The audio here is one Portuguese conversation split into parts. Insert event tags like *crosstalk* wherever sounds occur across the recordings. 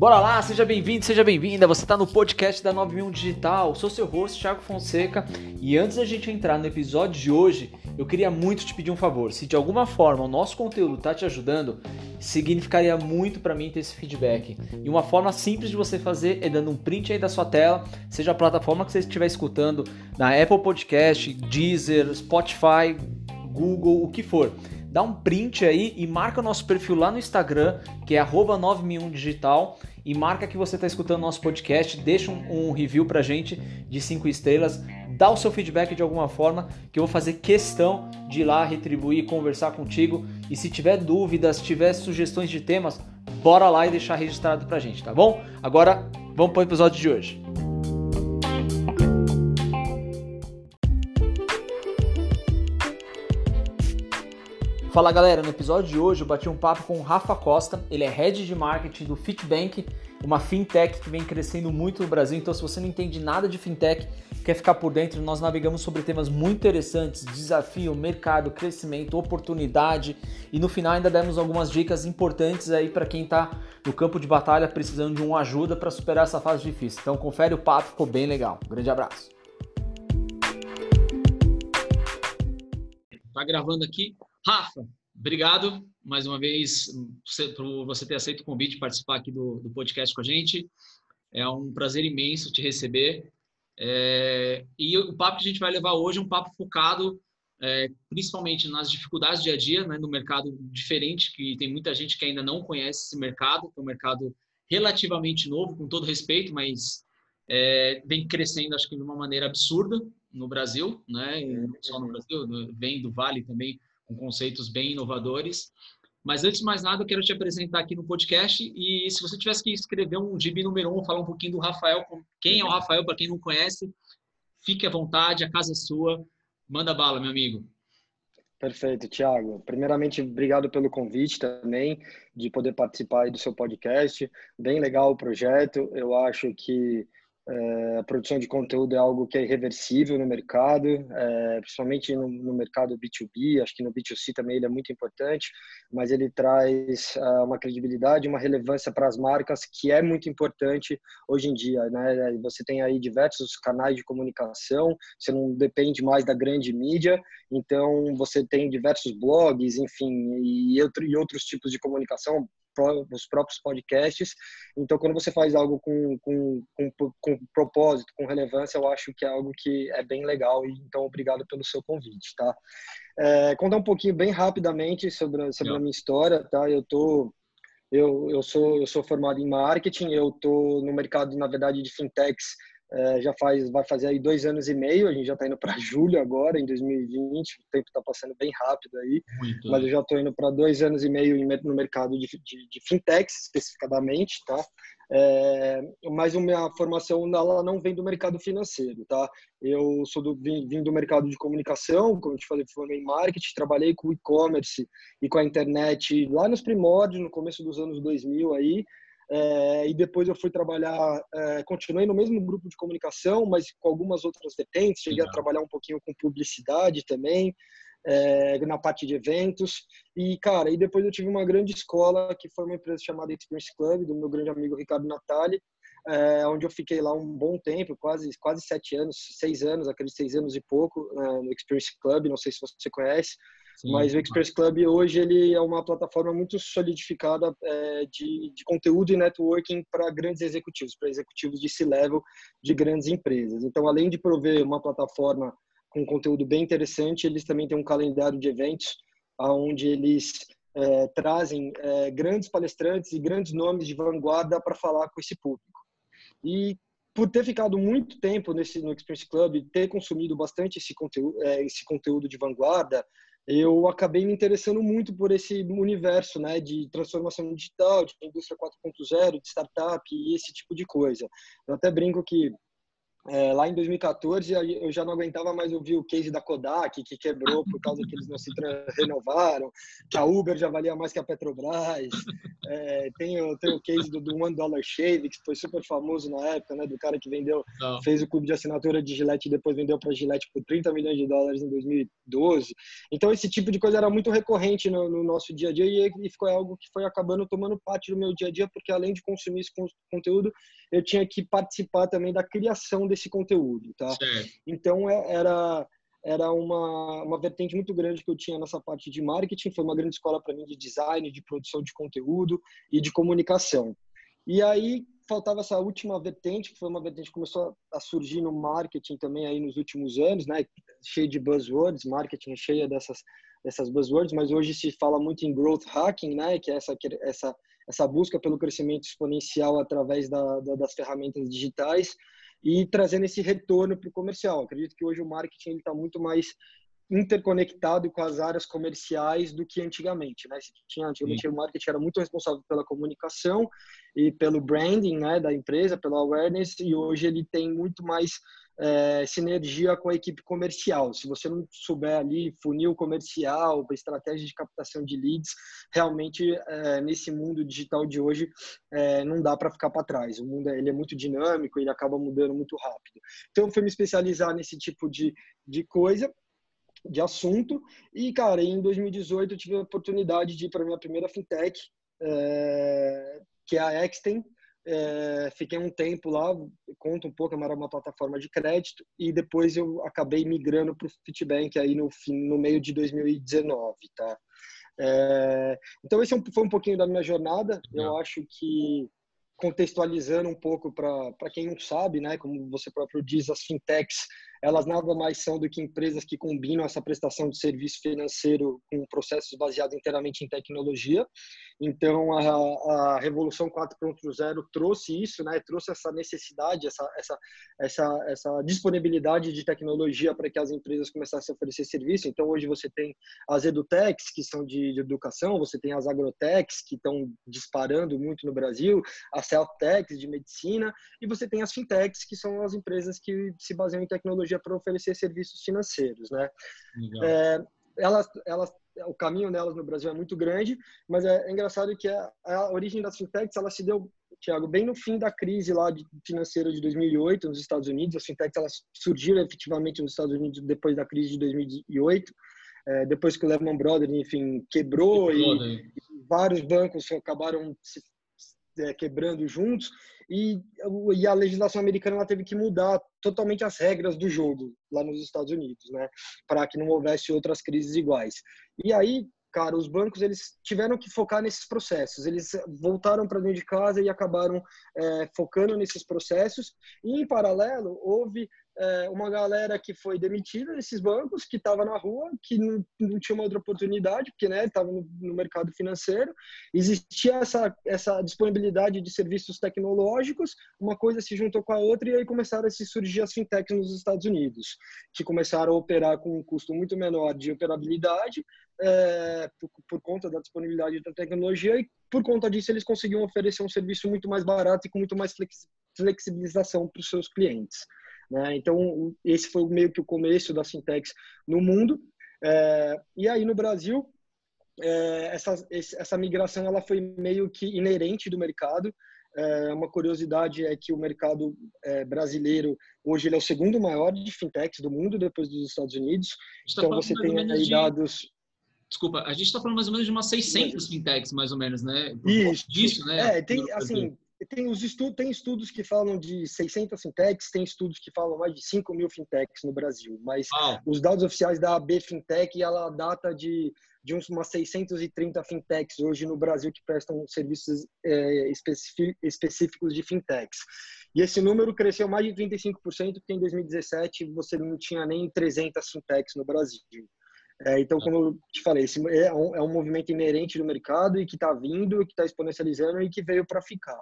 Bora lá, seja bem-vindo, seja bem-vinda. Você está no podcast da 91 Digital. Sou seu host, Thiago Fonseca. E antes da gente entrar no episódio de hoje, eu queria muito te pedir um favor. Se de alguma forma o nosso conteúdo está te ajudando, significaria muito para mim ter esse feedback. E uma forma simples de você fazer é dando um print aí da sua tela, seja a plataforma que você estiver escutando, na Apple Podcast, Deezer, Spotify, Google, o que for dá um print aí e marca o nosso perfil lá no Instagram, que é 91digital, e marca que você está escutando nosso podcast, deixa um, um review pra gente de 5 estrelas, dá o seu feedback de alguma forma, que eu vou fazer questão de ir lá retribuir, conversar contigo, e se tiver dúvidas, tiver sugestões de temas, bora lá e deixar registrado pra gente, tá bom? Agora, vamos para o episódio de hoje. Fala galera, no episódio de hoje eu bati um papo com o Rafa Costa, ele é head de marketing do Fitbank, uma fintech que vem crescendo muito no Brasil. Então, se você não entende nada de fintech, quer ficar por dentro, nós navegamos sobre temas muito interessantes: desafio, mercado, crescimento, oportunidade e no final ainda demos algumas dicas importantes aí para quem está no campo de batalha precisando de uma ajuda para superar essa fase difícil. Então, confere o papo, ficou bem legal. Um grande abraço. Tá gravando aqui Rafa, obrigado mais uma vez por você ter aceito o convite de participar aqui do, do podcast com a gente. É um prazer imenso te receber. É, e o papo que a gente vai levar hoje é um papo focado é, principalmente nas dificuldades do dia a dia, né, no mercado diferente, que tem muita gente que ainda não conhece esse mercado, que é um mercado relativamente novo, com todo respeito, mas é, vem crescendo, acho que de uma maneira absurda no Brasil, né, não só no Brasil, vem do Vale também com conceitos bem inovadores. Mas antes de mais nada, eu quero te apresentar aqui no podcast e se você tivesse que escrever um gibi número um, falar um pouquinho do Rafael, quem é o Rafael para quem não conhece, fique à vontade, a casa é sua, manda bala, meu amigo. Perfeito, Thiago. Primeiramente, obrigado pelo convite também de poder participar do seu podcast. Bem legal o projeto. Eu acho que é, a produção de conteúdo é algo que é irreversível no mercado, é, principalmente no, no, mercado B2B, acho que no B2C também ele é muito importante, mas ele traz é, uma credibilidade, uma relevância para as marcas que é muito importante hoje em dia. Né? Você tem aí diversos canais de comunicação, você não depende mais da grande mídia, então você tem diversos blogs, enfim, e, outro, e outros tipos de comunicação, os próprios podcasts. Então, quando você faz algo com, com, com, com, propósito, com relevância, eu acho que é algo que é bem legal. Então, obrigado pelo seu convite, tá? É, contar um pouquinho bem rapidamente sobre, sobre a minha história, tá? Eu tô eu, eu sou eu sou formado em marketing, eu tô no mercado na verdade de fintechs é, já faz, vai fazer aí dois anos e meio, a gente já está indo para *laughs* julho agora, em 2020, o tempo está passando bem rápido aí, Muito mas eu já estou indo para dois anos e meio no mercado de, de, de fintechs, especificadamente, tá? É, mas a minha formação ela não vem do mercado financeiro, tá? Eu sou do, vim, vim do mercado de comunicação, como eu te falei, formei em marketing, trabalhei com e-commerce e com a internet lá nos primórdios, no começo dos anos 2000 aí, é, e depois eu fui trabalhar, é, continuei no mesmo grupo de comunicação, mas com algumas outras vertentes. Cheguei Legal. a trabalhar um pouquinho com publicidade também, é, na parte de eventos. E, cara, e depois eu tive uma grande escola, que foi uma empresa chamada Experience Club, do meu grande amigo Ricardo Natali, é, onde eu fiquei lá um bom tempo, quase quase sete anos, seis anos, aqueles seis anos e pouco, é, no Experience Club, não sei se você conhece. Sim. Mas o Express Club hoje ele é uma plataforma muito solidificada é, de, de conteúdo e networking para grandes executivos, para executivos de C-level de grandes empresas. Então, além de prover uma plataforma com conteúdo bem interessante, eles também têm um calendário de eventos onde eles é, trazem é, grandes palestrantes e grandes nomes de vanguarda para falar com esse público. E por ter ficado muito tempo nesse no Experience Club, ter consumido bastante esse conteúdo, é, esse conteúdo de vanguarda, eu acabei me interessando muito por esse universo né, de transformação digital, de indústria 4.0, de startup e esse tipo de coisa. Eu até brinco que é, lá em 2014 eu já não aguentava mais ouvir o case da Kodak, que quebrou por causa que eles não se renovaram, que a Uber já valia mais que a Petrobras. É, tem, tem o case do, do One Dollar Shave, que foi super famoso na época, né? Do cara que vendeu, não. fez o clube de assinatura de Gillette e depois vendeu para Gillette por 30 milhões de dólares em 2012. Então esse tipo de coisa era muito recorrente no, no nosso dia a dia e, e ficou algo que foi acabando tomando parte do meu dia a dia, porque além de consumir esse conteúdo, eu tinha que participar também da criação desse conteúdo, tá? Certo. Então é, era era uma, uma vertente muito grande que eu tinha nessa parte de marketing, foi uma grande escola para mim de design, de produção de conteúdo e de comunicação. E aí faltava essa última vertente, que foi uma vertente que começou a surgir no marketing também aí nos últimos anos, né? Cheio de buzzwords, marketing cheia dessas dessas buzzwords, mas hoje se fala muito em growth hacking, né? Que é essa essa essa busca pelo crescimento exponencial através da, da, das ferramentas digitais e trazendo esse retorno para o comercial. Acredito que hoje o marketing está muito mais interconectado com as áreas comerciais do que antigamente, né? Se tinha antigamente o marketing era muito responsável pela comunicação e pelo branding, né, da empresa, pelo awareness e hoje ele tem muito mais é, sinergia com a equipe comercial. Se você não souber ali funil comercial, estratégia de captação de leads, realmente é, nesse mundo digital de hoje é, não dá para ficar para trás. O mundo ele é muito dinâmico, ele acaba mudando muito rápido. Então eu fui me especializar nesse tipo de, de coisa de assunto e cara em 2018 eu tive a oportunidade de ir para minha primeira fintech é, que é a Exten é, fiquei um tempo lá, conto um pouco, era uma plataforma de crédito, e depois eu acabei migrando para o Fitbank aí no, fim, no meio de 2019, tá? É, então esse é foi um pouquinho da minha jornada. Eu acho que contextualizando um pouco para quem não sabe, né, como você próprio diz, as fintechs elas nada mais são do que empresas que combinam essa prestação de serviço financeiro com processos baseados inteiramente em tecnologia. Então, a, a Revolução 4.0 trouxe isso, né? trouxe essa necessidade, essa, essa, essa, essa disponibilidade de tecnologia para que as empresas começassem a oferecer serviço. Então, hoje você tem as edutechs, que são de, de educação, você tem as agrotechs, que estão disparando muito no Brasil, as self-techs de medicina, e você tem as fintechs, que são as empresas que se baseiam em tecnologia tecnologia para oferecer serviços financeiros, né? É, elas, elas, o caminho delas no Brasil é muito grande, mas é, é engraçado que a, a, origem das fintechs ela se deu, Tiago, bem no fim da crise lá de, financeira de 2008 nos Estados Unidos. As fintechs elas surgiram efetivamente nos Estados Unidos depois da crise de 2008. É, depois que o Lehman Brothers, enfim, quebrou, quebrou e, e, vários bancos acabaram se é, quebrando juntos e, e a legislação americana ela teve que mudar totalmente as regras do jogo lá nos Estados Unidos, né, para que não houvesse outras crises iguais. E aí, cara, os bancos eles tiveram que focar nesses processos. Eles voltaram para dentro de casa e acabaram é, focando nesses processos. E em paralelo houve é, uma galera que foi demitida desses bancos, que estava na rua, que não, não, tinha uma outra oportunidade, porque né, estava no, no, mercado financeiro. Existia essa, essa disponibilidade de serviços tecnológicos, uma coisa se juntou com a outra e aí começaram a se surgir as fintechs nos Estados Unidos, que começaram a operar com um custo muito menor de operabilidade, é, por, por conta da disponibilidade da tecnologia e por conta disso eles conseguiam oferecer um serviço muito mais barato e com muito mais flexibilização para os seus clientes. Né? Então, esse foi meio que o começo da Sintex no mundo. É, e aí, no Brasil, é, essa, essa migração ela foi meio que inerente do mercado. É, uma curiosidade é que o mercado é, brasileiro hoje ele é o segundo maior de fintechs do mundo depois dos Estados Unidos. Tá então você tem aí de... dados. Desculpa, a gente está falando mais ou menos de umas 600 fintechs, mais ou menos, né? Isso. Disso, né? É, tem assim tem, os estudos, tem estudos que falam de 600 fintechs, tem estudos que falam mais de 5 mil fintechs no Brasil, mas ah. os dados oficiais da AB Fintech, ela data de, de umas 630 fintechs hoje no Brasil que prestam serviços é, específicos de fintechs. E esse número cresceu mais de 35%, porque em 2017 você não tinha nem 300 fintechs no Brasil. É, então, como eu te falei, esse é um, é um movimento inerente do mercado e que está vindo, que está exponencializando e que veio para ficar.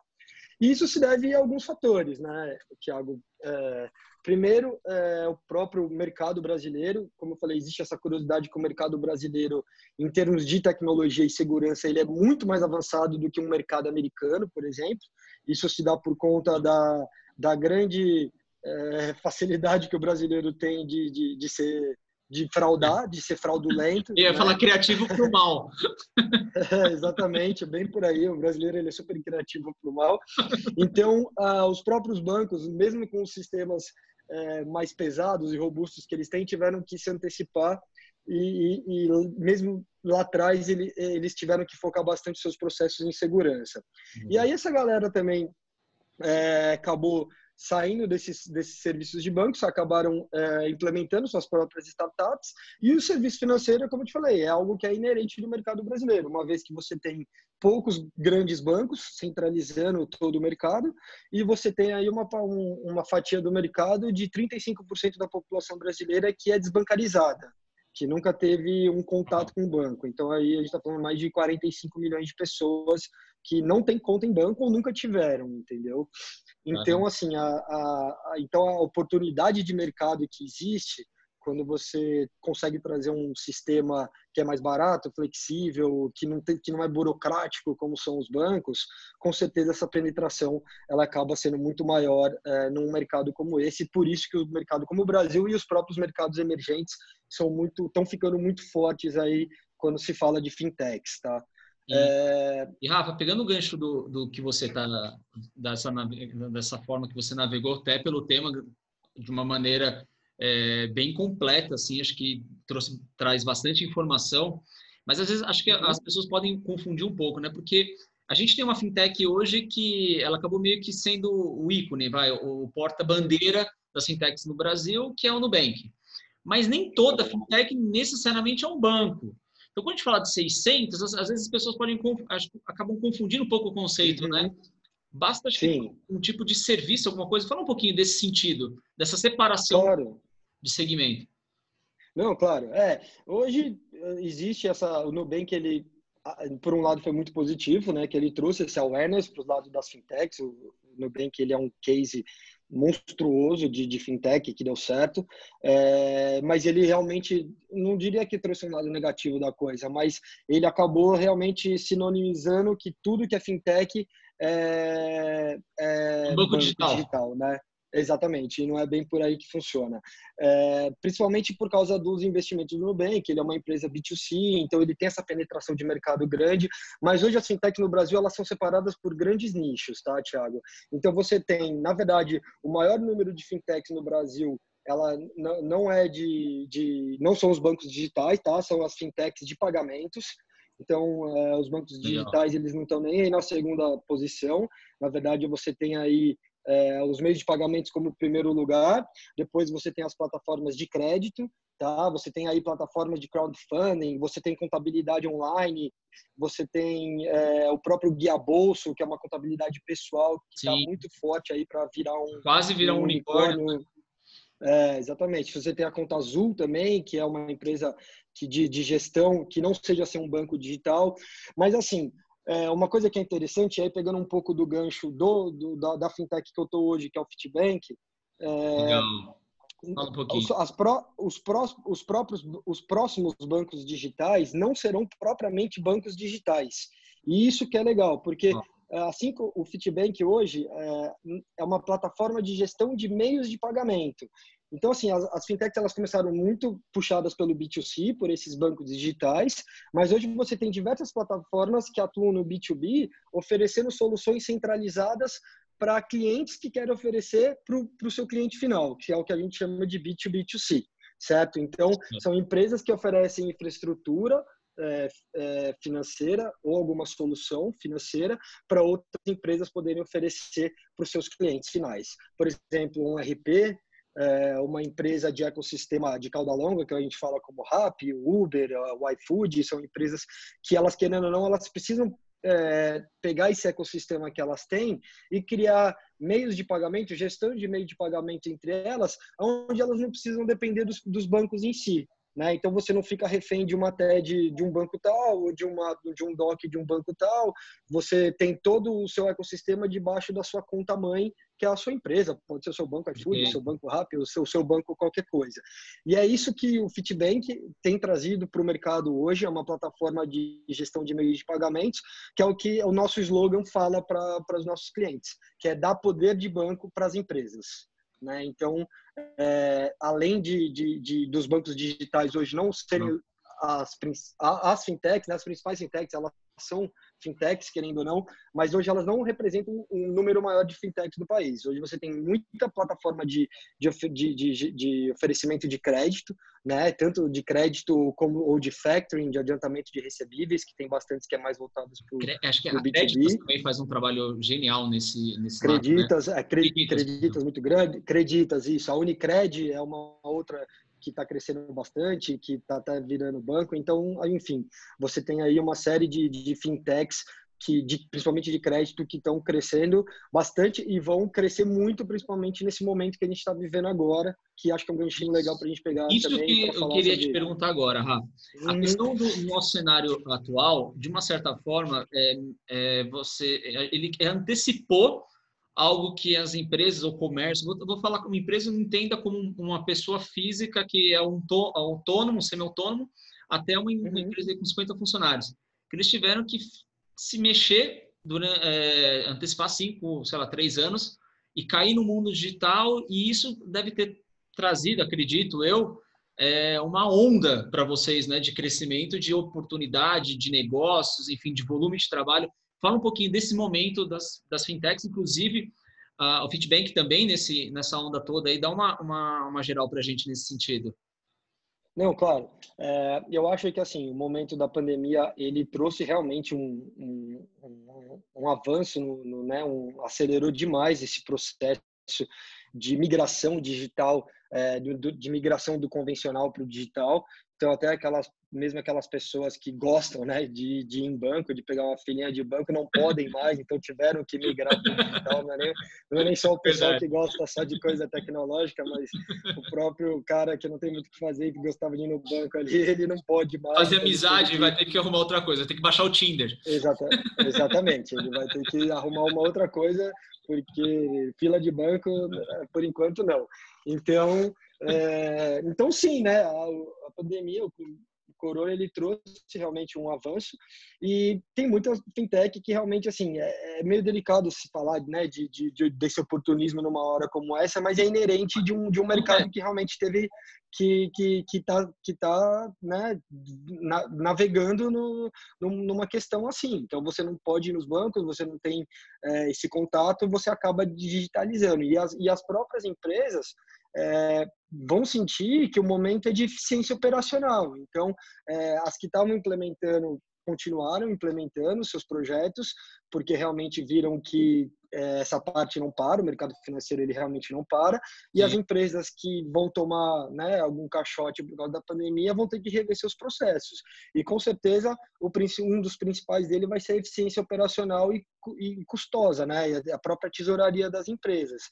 E isso se deve a alguns fatores, né, Tiago? É, primeiro, é, o próprio mercado brasileiro. Como eu falei, existe essa curiosidade que o mercado brasileiro, em termos de tecnologia e segurança, ele é muito mais avançado do que um mercado americano, por exemplo. Isso se dá por conta da, da grande é, facilidade que o brasileiro tem de, de, de ser de fraudar, de ser fraudulento. Eu ia né? falar criativo para o mal. *laughs* É, exatamente, bem por aí. O brasileiro ele é super criativo para o mal. Então, ah, os próprios bancos, mesmo com os sistemas é, mais pesados e robustos que eles têm, tiveram que se antecipar e, e, e mesmo lá atrás ele, eles tiveram que focar bastante seus processos em segurança. Uhum. E aí essa galera também é, acabou saindo desses, desses serviços de bancos, acabaram é, implementando suas próprias startups. E o serviço financeiro, como eu te falei, é algo que é inerente do mercado brasileiro, uma vez que você tem poucos grandes bancos centralizando todo o mercado e você tem aí uma, uma fatia do mercado de 35% da população brasileira que é desbancarizada que nunca teve um contato com o banco. Então aí a gente está falando mais de 45 milhões de pessoas que não têm conta em banco ou nunca tiveram, entendeu? Então assim a, a, a então a oportunidade de mercado que existe quando você consegue trazer um sistema que é mais barato, flexível, que não, tem, que não é burocrático como são os bancos, com certeza essa penetração ela acaba sendo muito maior é, num mercado como esse. Por isso que o mercado como o Brasil e os próprios mercados emergentes são muito, estão ficando muito fortes aí quando se fala de fintechs, tá? E, é... e, Rafa, pegando o gancho do, do que você está dessa dessa forma que você navegou até pelo tema de uma maneira é, bem completa, assim, acho que trouxe, traz bastante informação, mas às vezes acho que as pessoas podem confundir um pouco, né? Porque a gente tem uma fintech hoje que ela acabou meio que sendo o ícone, vai, o porta-bandeira das fintechs no Brasil, que é o Nubank. Mas nem toda fintech necessariamente é um banco. Então, quando a gente fala de 600, às vezes as pessoas podem acabam confundindo um pouco o conceito, né? Basta que, um tipo de serviço, alguma coisa. Fala um pouquinho desse sentido, dessa separação. Claro de segmento. Não, claro. É, hoje eh, existe essa o Nubank ele por um lado foi muito positivo, né, que ele trouxe esse awareness para os lados das fintechs. O Nubank ele é um case monstruoso de, de fintech que deu certo, é, mas ele realmente não diria que trouxe um lado negativo da coisa, mas ele acabou realmente sinonimizando que tudo que é fintech é, é banco, banco digital. digital, né? Exatamente, e não é bem por aí que funciona. É, principalmente por causa dos investimentos do Nubank, ele é uma empresa B2C, então ele tem essa penetração de mercado grande, mas hoje as fintechs no Brasil elas são separadas por grandes nichos, tá, Thiago? Então você tem, na verdade, o maior número de fintechs no Brasil ela não é de, de não são os bancos digitais, tá? São as fintechs de pagamentos. Então, é, os bancos digitais eles não estão nem aí na segunda posição. Na verdade, você tem aí é, os meios de pagamentos como primeiro lugar, depois você tem as plataformas de crédito, tá? Você tem aí plataformas de crowdfunding, você tem contabilidade online, você tem é, o próprio guia bolso, que é uma contabilidade pessoal que está muito forte aí para virar um quase virar um, um unicórnio. unicórnio. É, exatamente. Você tem a Conta Azul também, que é uma empresa que, de, de gestão que não seja ser um banco digital, mas assim é, uma coisa que é interessante, aí pegando um pouco do gancho do, do da, da, fintech que eu estou hoje, que é o Fitbank, é, um pouquinho. As pro, os, pró, os, próprios, os próximos bancos digitais não serão propriamente bancos digitais. E isso que é legal, porque ah. assim como o Fitbank hoje é, é uma plataforma de gestão de meios de pagamento. Então, assim, as, as, fintechs elas começaram muito puxadas pelo B2C, por esses bancos digitais, mas hoje você tem diversas plataformas que atuam no B2B, oferecendo soluções centralizadas para clientes que querem oferecer para o seu cliente final, que é o que a gente chama de B2B2C, certo? Então, são empresas que oferecem infraestrutura é, é, financeira ou alguma solução financeira para outras empresas poderem oferecer para os seus clientes finais. Por exemplo, um RP, é, uma empresa de ecossistema de cauda longa, que a gente fala como Rappi, Uber, o iFood, são empresas que elas, querendo ou não, elas precisam é, pegar esse ecossistema que elas têm e criar meios de pagamento, gestão de meio de pagamento entre elas, onde elas não precisam depender dos, dos bancos em si. Né? Então você não fica refém de uma TED de um banco tal, ou de, uma, de um DOC de um banco tal. Você tem todo o seu ecossistema debaixo da sua conta mãe que é a sua empresa, pode ser o seu banco iFood, o seu banco rápido, o seu, seu banco qualquer coisa. E é isso que o Fitbank tem trazido para o mercado hoje, é uma plataforma de gestão de meios de pagamentos, que é o que o nosso slogan fala para os nossos clientes, que é dar poder de banco para as empresas. Né? Então, é, além de, de, de, dos bancos digitais hoje não serem as, as fintechs, né, as principais fintechs, elas são fintechs, querendo ou não, mas hoje elas não representam um número maior de fintechs do país. Hoje você tem muita plataforma de, de, de, de oferecimento de crédito, né? tanto de crédito como ou de factoring, de adiantamento de recebíveis, que tem bastantes que é mais voltados para o Acho que a B2B. Creditas também faz um trabalho genial nesse, nesse Creditas, lado, né? é, creditas, creditas muito grande, Creditas, isso. A Unicred é uma outra que está crescendo bastante, que está tá virando banco. Então, enfim, você tem aí uma série de, de fintechs que de, principalmente de crédito que estão crescendo bastante e vão crescer muito principalmente nesse momento que a gente está vivendo agora que acho que é um ganchinho legal para a gente pegar isso que eu queria te perguntar agora Rafa a uhum. questão do nosso cenário atual de uma certa forma é, é você ele antecipou algo que as empresas ou comércio, vou, vou falar como empresa, não entenda como uma pessoa física que é um to, autônomo, semi-autônomo, até uma, uma, uhum. empresa com 50 funcionários. Que eles tiveram que se mexer, durante, é, antecipar cinco, sei lá, três anos e cair no mundo digital e isso deve ter trazido, acredito eu, é, uma onda para vocês, né, de crescimento, de oportunidade, de negócios, enfim, de volume de trabalho. Fala um pouquinho desse momento das, das fintechs, inclusive uh, o Fitbank também nesse, nessa onda toda aí, dá uma, uma, uma geral para a gente nesse sentido. Não, claro. É, eu acho que assim o momento da pandemia ele trouxe realmente um, um, um, um avanço, no, no, né, acelerou demais esse processo de migração digital, é, do, de migração do convencional para o digital. Então até aquelas mesmo aquelas pessoas que gostam né, de, de ir em banco, de pegar uma filhinha de banco, não podem *laughs* mais, então tiveram que migrar para o digital. Não é, nem, não é nem só o pessoal Verdade. que gosta só de coisa tecnológica, mas o próprio cara que não tem muito o que fazer, que gostava de ir no banco ali, ele não pode mais. Fazer amizade, que... vai ter que arrumar outra coisa, tem que baixar o Tinder. Exata, exatamente, ele vai ter que arrumar uma outra coisa, porque fila de banco, por enquanto, não. Então, é, então sim, né? A, a pandemia, Corona ele trouxe realmente um avanço. E tem muita fintech que realmente assim é, é meio delicado se falar né de, de, de, desse oportunismo numa hora como essa mas é inerente de um, de um mercado que realmente teve que que que tá que tá né na, navegando no, numa questão assim. Então você não pode ir nos bancos você não tem é, esse contato você acaba digitalizando. E as, e as próprias empresas é, vão sentir que o momento é de eficiência operacional. Então, é, as que estavam implementando continuaram implementando seus projetos porque realmente viram que é, essa parte não para, o mercado financeiro ele realmente não para e Sim. as empresas que vão tomar né, algum caixote por causa da pandemia vão ter que rever seus processos e com certeza o, um dos principais dele vai ser a eficiência operacional e, e custosa, né, a própria tesouraria das empresas.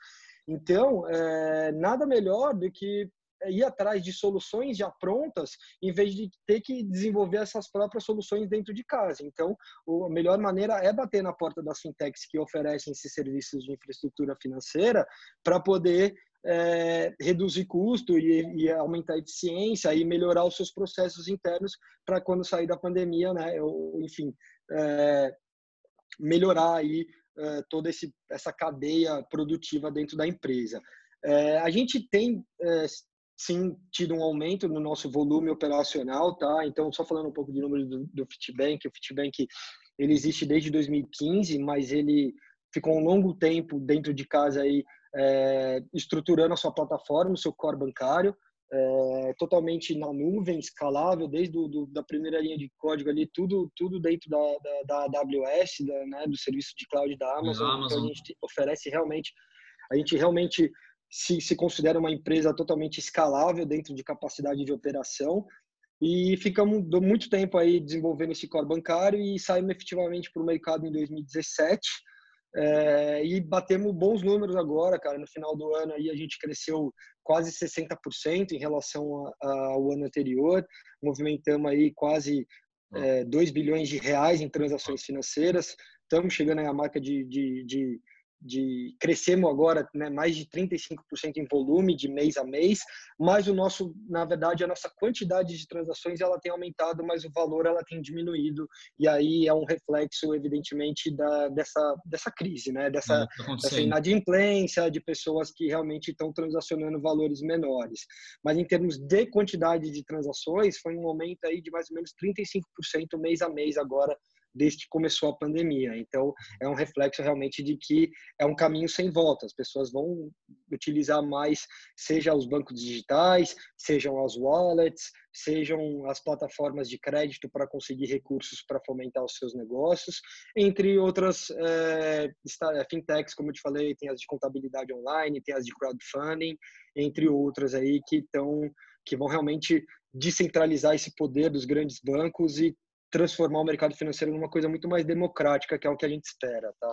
Então, é, nada melhor do que ir atrás de soluções já prontas, em vez de ter que desenvolver essas próprias soluções dentro de casa. Então, a melhor maneira é bater na porta das fintechs que oferecem esses serviços de infraestrutura financeira para poder é, reduzir custo e, e, aumentar a eficiência e melhorar os seus processos internos para quando sair da pandemia, né? Ou, enfim, é, melhorar aí uh, toda esse, essa cadeia produtiva dentro da empresa. Uh, a gente tem uh, sim tido um aumento no nosso volume operacional, tá? Então, só falando um pouco de número do, do Fitbank, o Fitbank ele existe desde 2015, mas ele ficou um longo tempo dentro de casa aí é, estruturando a sua plataforma, o seu core bancário é, totalmente na nuvem, escalável, desde do, do, da primeira linha de código ali, tudo, tudo dentro da, da, da AWS, da, né, do serviço de cloud da Amazon. Amazon. Então a gente oferece realmente, a gente realmente se, se considera uma empresa totalmente escalável dentro de capacidade de operação e ficamos muito tempo aí desenvolvendo esse core bancário e saímos efetivamente para o mercado em 2017 é, e batemos bons números agora, cara. No final do ano aí a gente cresceu quase 60% em relação ao ano anterior. Movimentamos aí quase é, 2 bilhões de reais em transações financeiras. Estamos chegando à marca de, de, de de crescemos agora né, mais de 35% em volume de mês a mês, mas o nosso, na verdade, a nossa quantidade de transações ela tem aumentado, mas o valor ela tem diminuído e aí é um reflexo evidentemente da dessa dessa crise, né, dessa, é, tá dessa inadimplência de pessoas que realmente estão transacionando valores menores. Mas em termos de quantidade de transações, foi um aumento aí de mais ou menos 35% mês a mês agora desde que começou a pandemia. Então, é um reflexo realmente de que é um caminho sem volta. As pessoas vão utilizar mais, seja os bancos digitais, sejam as wallets, sejam as plataformas de crédito para conseguir recursos para fomentar os seus negócios, entre outras é, fintechs, como eu te falei, tem as de contabilidade online, tem as de crowdfunding, entre outras aí que estão que vão realmente descentralizar esse poder dos grandes bancos e transformar o mercado financeiro numa coisa muito mais democrática, que é o que a gente espera, tá?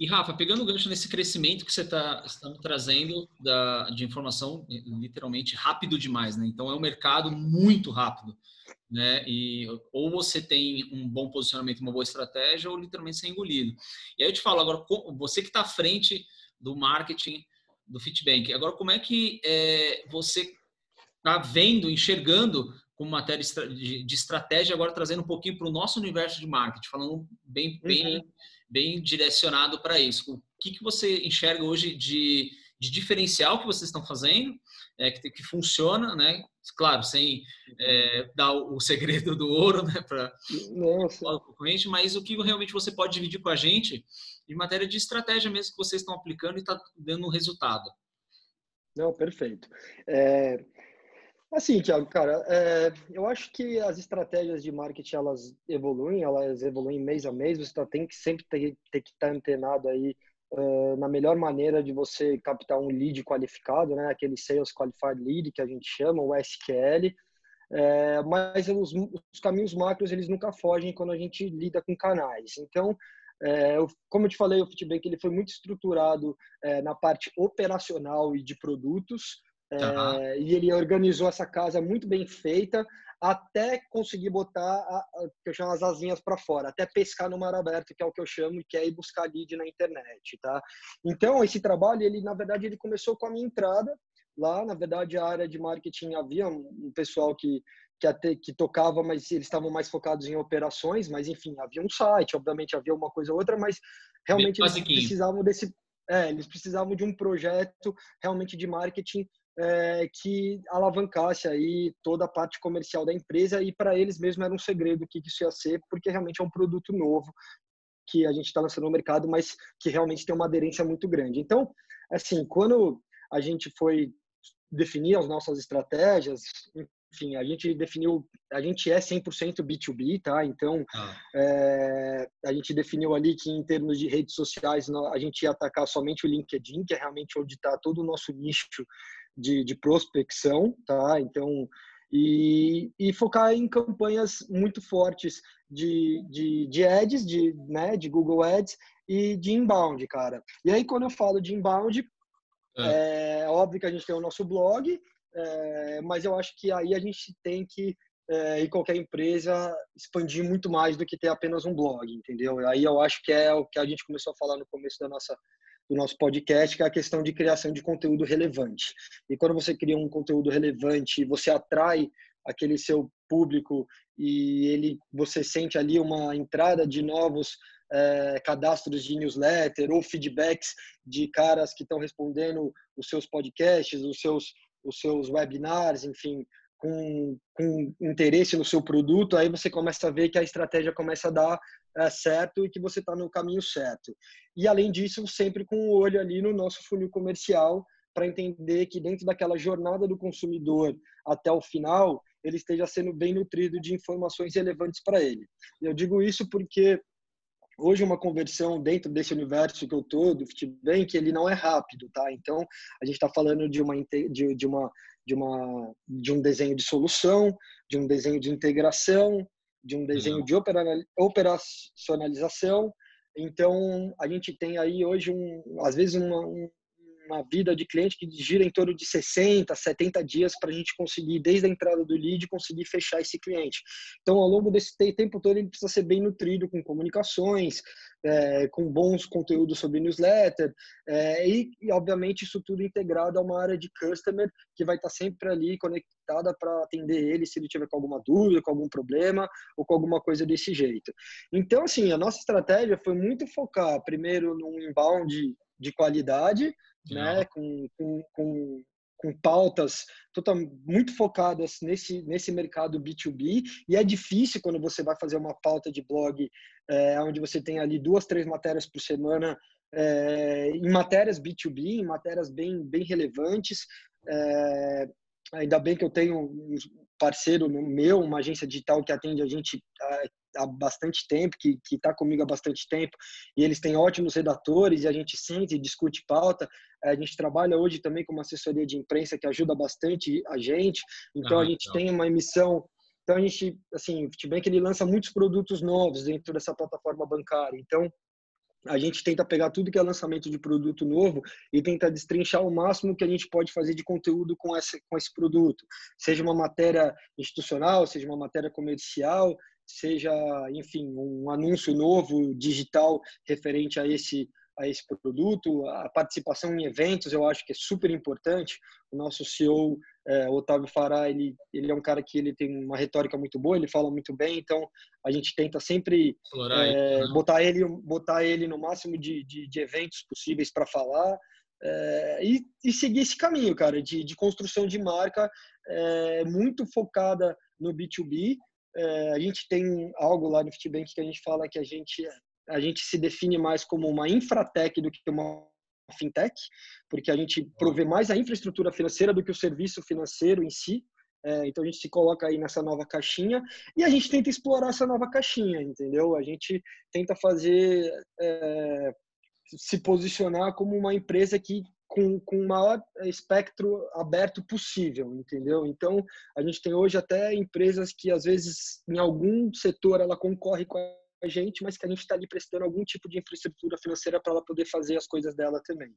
E Rafa, pegando o gancho nesse crescimento que você está tá trazendo da, de informação, literalmente rápido demais, né? Então é um mercado muito rápido, né? E ou você tem um bom posicionamento, uma boa estratégia, ou literalmente você é engolido. E aí eu te falo agora, você que está à frente do marketing do Fitbank, agora como é que é, você está vendo, enxergando como matéria de estratégia, agora trazendo um pouquinho para o nosso universo de marketing, falando bem, bem, uhum. bem direcionado para isso. O que, que você enxerga hoje de, de diferencial que vocês estão fazendo, é, que, que funciona, né? Claro, sem é, dar o, segredo do ouro né, para o cliente, mas o que realmente você pode dividir com a gente em matéria de estratégia mesmo que vocês estão aplicando e está dando um resultado. Não, perfeito. É, Assim, Thiago, cara, é, eu acho que as estratégias de marketing elas evoluem, elas evoluem mês a mês. Você tá, tem que sempre ter, ter que estar tá antenado aí uh, na melhor maneira de você captar um lead qualificado, né? Aquele Sales Qualified Lead que a gente chama, o SQL. É, mas os, os, caminhos macros eles nunca fogem quando a gente lida com canais. Então, é, eu, como eu te falei, o Fitbank ele foi muito estruturado é, na parte operacional e de produtos. É, e ele organizou essa casa muito bem feita até conseguir botar a, a, que eu chamo as asinhas para fora, até pescar no mar aberto, que é o que eu chamo, que é ir buscar lead na internet, tá? Então, esse trabalho, ele na verdade ele começou com a minha entrada lá, na verdade a área de marketing havia um pessoal que que, até, que tocava, mas eles estavam mais focados em operações, mas enfim, havia um site, obviamente havia uma coisa ou outra, mas realmente eles precisavam desse é, eles precisavam de um projeto realmente de marketing é, que alavancasse aí toda a parte comercial da empresa e para eles mesmo era um segredo o que isso ia ser, porque realmente é um produto novo que a gente está lançando no mercado, mas que realmente tem uma aderência muito grande. Então, assim, quando a gente foi definir as nossas estratégias, enfim, a gente definiu, a gente é 100% B2B, tá? Então, ah. é, a gente definiu ali que em termos de redes sociais, a gente ia atacar somente o LinkedIn, que é realmente onde está todo o nosso nicho de, de prospecção, tá? Então, e, e, focar em campanhas muito fortes de, de, de ads, de, né, de Google Ads e de inbound, cara. E aí, quando eu falo de inbound, é, é óbvio que a gente tem o nosso blog, é, mas eu acho que aí a gente tem que, é, em qualquer empresa, expandir muito mais do que ter apenas um blog, entendeu? Aí eu acho que é o que a gente começou a falar no começo da nossa do nosso podcast, que é a questão de criação de conteúdo relevante. E quando você cria um conteúdo relevante, você atrai aquele seu público e ele você sente ali uma entrada de novos é, cadastros de newsletter ou feedbacks de caras que estão respondendo os seus podcasts, os seus os seus webinars, enfim, com, com interesse no seu produto, aí você começa a ver que a estratégia começa a dar é, certo e que você está no caminho certo. E além disso, sempre com o olho ali no nosso funil comercial para entender que dentro daquela jornada do consumidor até o final, ele esteja sendo bem nutrido de informações relevantes para ele. Eu digo isso porque hoje uma conversão dentro desse universo que eu tô do Fitbank, ele não é rápido, tá? Então, a gente está falando de uma de, de uma de uma de um desenho de solução, de um desenho de integração, de um desenho uhum. de operacionalização. Então, a gente tem aí hoje um às vezes uma, um, uma vida de cliente que gira em torno de 60, 70 dias para a gente conseguir, desde a entrada do lead, conseguir fechar esse cliente. Então, ao longo desse tempo todo, ele precisa ser bem nutrido com comunicações, é, com bons conteúdos sobre newsletter, é, e, e, obviamente, isso tudo integrado a uma área de customer que vai estar sempre ali conectada para atender ele se ele tiver com alguma dúvida, com algum problema ou com alguma coisa desse jeito. Então, assim, a nossa estratégia foi muito focar primeiro num inbound de qualidade, né, com, com, com, com pautas muito focadas nesse, nesse mercado B2B, e é difícil quando você vai fazer uma pauta de blog é, onde você tem ali duas, três matérias por semana é, em matérias B2B, em matérias bem, bem relevantes. É, ainda bem que eu tenho um parceiro meu, uma agência digital que atende a gente há bastante tempo, que está comigo há bastante tempo, e eles têm ótimos redatores, e a gente sente e discute pauta. A gente trabalha hoje também com uma assessoria de imprensa que ajuda bastante a gente. Então, ah, a gente tem uma emissão. Então, a gente, assim, o Fitbank, ele lança muitos produtos novos dentro dessa plataforma bancária. Então, a gente tenta pegar tudo que é lançamento de produto novo e tenta destrinchar o máximo que a gente pode fazer de conteúdo com esse, com esse produto. Seja uma matéria institucional, seja uma matéria comercial, seja, enfim, um anúncio novo digital referente a esse a esse produto, a participação em eventos eu acho que é super importante. O nosso CEO, é, Otávio Fará, ele, ele é um cara que ele tem uma retórica muito boa, ele fala muito bem, então a gente tenta sempre é, botar, ele, botar ele no máximo de, de, de eventos possíveis para falar. É, e, e, seguir esse caminho, cara, de, de construção de marca é, muito focada no B2B, é, a gente tem algo lá no Fitbank que a gente fala que a gente a gente se define mais como uma infratech do que uma fintech, porque a gente provê mais a infraestrutura financeira do que o serviço financeiro em si. É, então a gente se coloca aí nessa nova caixinha e a gente tenta explorar essa nova caixinha, entendeu? A gente tenta fazer é, se posicionar como uma empresa que com, com o maior espectro aberto possível, entendeu? Então, a gente tem hoje até empresas que, às vezes, em algum setor, ela concorre com a gente, mas que a gente está ali prestando algum tipo de infraestrutura financeira para ela poder fazer as coisas dela também.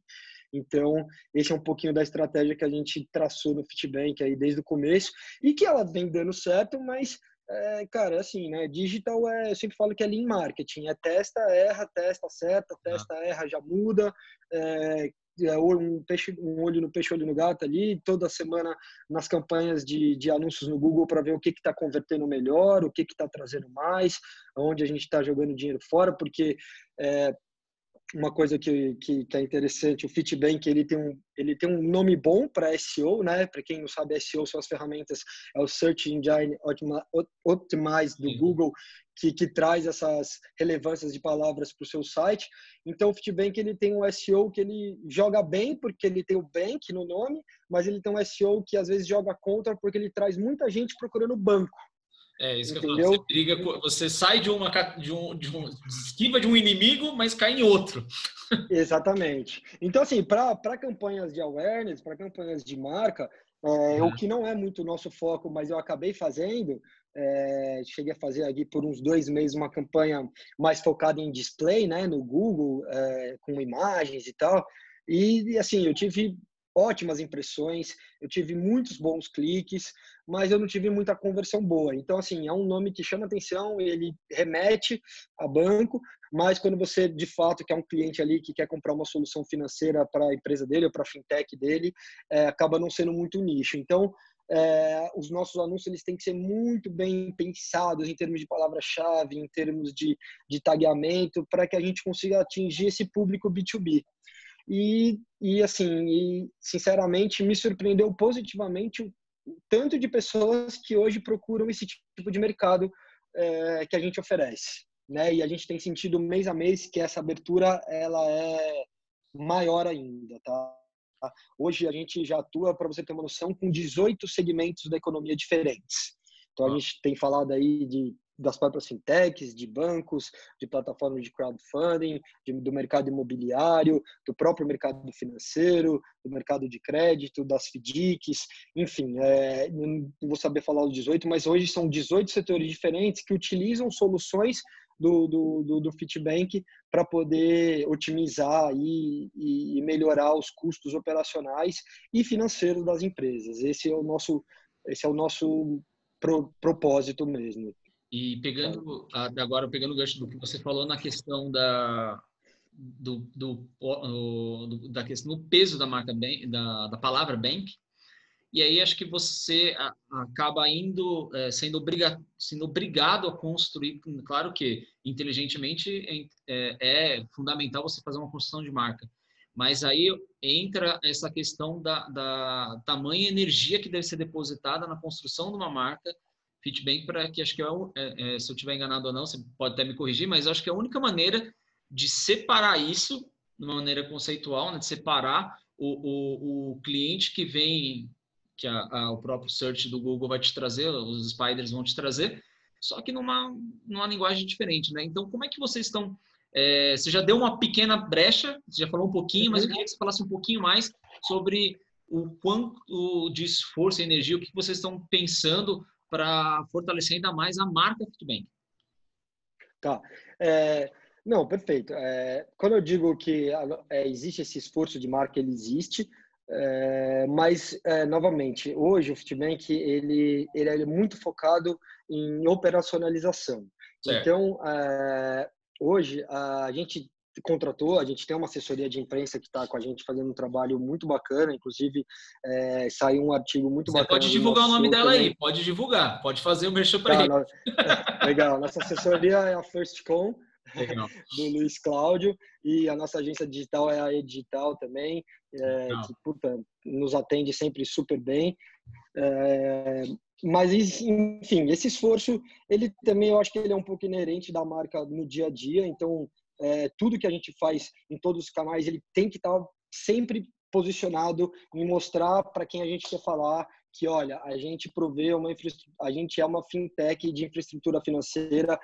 Então, esse é um pouquinho da estratégia que a gente traçou no Fitbank aí desde o começo e que ela vem dando certo, mas é, cara, assim, né? Digital é, eu sempre falo que é lean marketing, é testa, erra, testa, acerta, testa, erra, já muda, é, um, peixe, um olho no peixe, olho no gato ali, toda semana nas campanhas de, de anúncios no Google para ver o que está convertendo melhor, o que está trazendo mais, onde a gente está jogando dinheiro fora, porque é, uma coisa que, que, que, é interessante, o Fitbank ele tem um, ele tem um nome bom para SEO, né? Para quem não sabe, SEO são as ferramentas, é o Search Engine Optimize do Google, que, que traz essas relevâncias de palavras para o seu site. Então, o Fitbank ele tem um SEO que ele joga bem, porque ele tem o bank no nome, mas ele tem um SEO que às vezes joga contra, porque ele traz muita gente procurando banco. É isso Entendeu? que eu falo. Você briga, você sai de uma de um, de um esquiva de um inimigo, mas cai em outro. *laughs* Exatamente. Então assim, para campanhas de awareness, para campanhas de marca, é, o que não é muito o nosso foco, mas eu acabei fazendo, é, cheguei a fazer aqui por uns dois meses uma campanha mais focada em display, né, no Google, é, com imagens e tal. E assim, eu tive ótimas impressões, eu tive muitos bons cliques, mas eu não tive muita conversão boa. Então, assim, é um nome que chama atenção, ele remete a banco, mas quando você de fato quer um cliente ali que quer comprar uma solução financeira para a empresa dele ou para a fintech dele, é, acaba não sendo muito nicho. Então, é, os nossos anúncios eles têm que ser muito bem pensados em termos de palavra-chave, em termos de, de tagueamento, para que a gente consiga atingir esse público B2B. E, e assim, e, sinceramente, me surpreendeu positivamente o, tanto de pessoas que hoje procuram esse tipo de mercado é, que a gente oferece. Né? E a gente tem sentido mês a mês que essa abertura ela é maior ainda, tá? Hoje a gente já atua, para você ter uma noção, com 18 segmentos da economia diferentes. Então a gente tem falado aí de das próprias fintechs, de bancos, de plataformas de crowdfunding, de, do mercado imobiliário, do próprio mercado financeiro, do mercado de crédito, das FDICs, enfim, é, não vou saber falar os 18, mas hoje são 18 setores diferentes que utilizam soluções do, do, do, do Fitbank para poder otimizar e, e melhorar os custos operacionais e financeiros das empresas. Esse é o nosso, esse é o nosso pro, propósito mesmo. E pegando agora pegando o gancho do que você falou na questão da do, do, do da questão do peso da marca bank, da, da palavra bank e aí acho que você acaba indo é, sendo, obriga, sendo obrigado a construir claro que inteligentemente é, é, fundamental você fazer uma construção de marca mas aí entra essa questão da, da tamanha energia que deve ser depositada na construção de uma marca Fitbank para que acho que é, é, é, se eu tiver enganado ou não, você pode até me corrigir, mas acho que é a única maneira de separar isso de uma maneira conceitual, né, de separar o, o, o cliente que vem, que a, a, o próprio search do Google vai te trazer, os spiders vão te trazer, só que numa, numa linguagem diferente, né? Então, como é que vocês estão? É, você já deu uma pequena brecha, você já falou um pouquinho, mas eu queria que você falasse um pouquinho mais sobre o quanto de esforço e energia, o que vocês estão pensando para fortalecer ainda mais a marca Fitbank. Tá. É, não, perfeito. É, quando eu digo que é, existe esse esforço de marca, ele existe, é, mas, é, novamente, hoje o Fitbank ele, ele é muito focado em operacionalização. Certo. Então, é, hoje a gente contratou, a gente tem uma assessoria de imprensa que está com a gente fazendo um trabalho muito bacana, inclusive é, saiu um artigo muito Você bacana. Pode divulgar o nome dela também. aí, pode divulgar, pode fazer o merchan para tá, ele. É, *laughs* legal, nossa assessoria é a FirstCom, *laughs* do Luiz Cláudio, e a nossa agência digital é a Edigital também, é, que puta, nos atende sempre super bem. É, mas enfim esse esforço ele também eu acho que ele é um pouco inerente da marca no dia a dia então é, tudo que a gente faz em todos os canais, ele tem que estar sempre posicionado em mostrar para quem a gente quer falar que, olha, a gente provê uma a gente é uma fintech de infraestrutura financeira,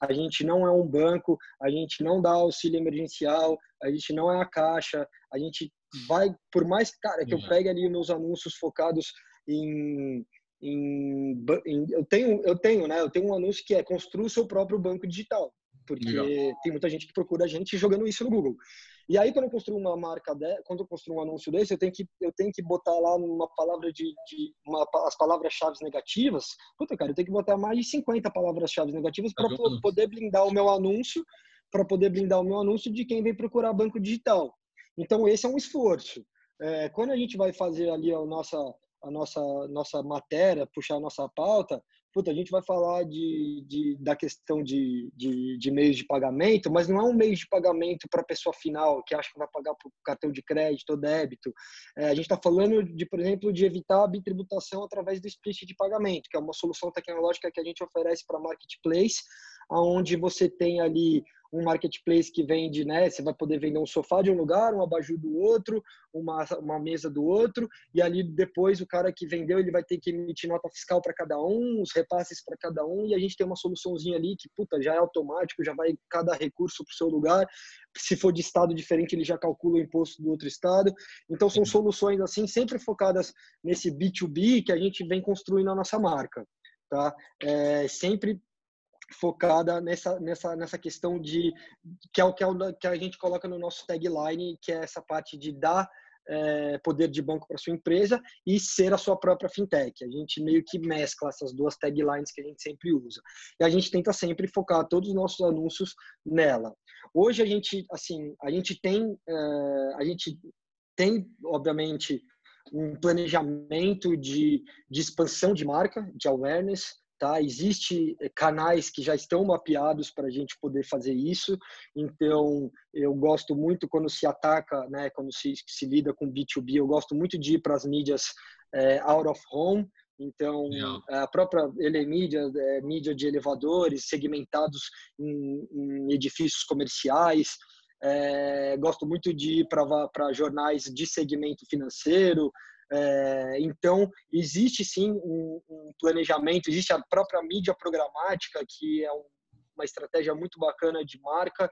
a gente não é um banco, a gente não dá auxílio emergencial, a gente não é a caixa, a gente vai, por mais, cara, que eu uhum. pegue ali meus anúncios focados em, em, em, eu tenho eu tenho né eu tenho um anúncio que é construa o seu próprio banco digital porque Legal. tem muita gente que procura a gente jogando isso no Google. E aí quando eu construo uma marca, de, quando eu construo um anúncio desse, eu tenho que eu tenho que botar lá uma palavra de, de uma, as palavras-chave negativas. Puta, cara, eu tenho que botar mais de 50 palavras-chave negativas para poder blindar o meu anúncio, para poder blindar o meu anúncio de quem vem procurar banco digital. Então esse é um esforço. É, quando a gente vai fazer ali a nossa a nossa nossa matéria, puxar a nossa pauta, puta, a gente vai falar de, de da questão de, de, de, meios de pagamento, mas não é um meio de pagamento para a pessoa final, que acha que vai pagar por cartão de crédito ou débito. É, a gente está falando, de, por exemplo, de evitar a bitributação através do split de pagamento, que é uma solução tecnológica que a gente oferece para marketplace, onde você tem ali um marketplace que vende, né? Você vai poder vender um sofá de um lugar, um abajur do outro, uma, uma mesa do outro, e ali depois o cara que vendeu ele vai ter que emitir nota fiscal para cada um, os repasses para cada um, e a gente tem uma soluçãozinha ali que, puta, já é automático, já vai cada recurso para o seu lugar. Se for de estado diferente, ele já calcula o imposto do outro estado. Então, são soluções assim, sempre focadas nesse B2B que a gente vem construindo a nossa marca. Tá? É, sempre focada nessa, nessa, nessa questão de que é o que, é o, que a gente coloca no nosso tagline, que é essa parte de dar é, poder de banco para sua empresa e ser a sua própria fintech. A gente meio que mescla essas duas taglines que a gente sempre usa. E a gente tenta sempre focar todos os nossos anúncios nela. Hoje a gente, assim, a gente tem, é, a gente tem, obviamente, um planejamento de, de expansão de marca, de awareness, tá? Existe eh, canais que já estão mapeados para a gente poder fazer isso. Então, eu gosto muito quando se ataca, né? Quando se, se lida com B2B, eu gosto muito de ir para as mídias é, out of home. Então, a própria Elemídia, é, mídia de elevadores segmentados em, em edifícios comerciais. É, gosto muito de ir para jornais de segmento financeiro, É, então, existe sim um, um, planejamento, existe a própria mídia programática, que é um, uma estratégia muito bacana de marca,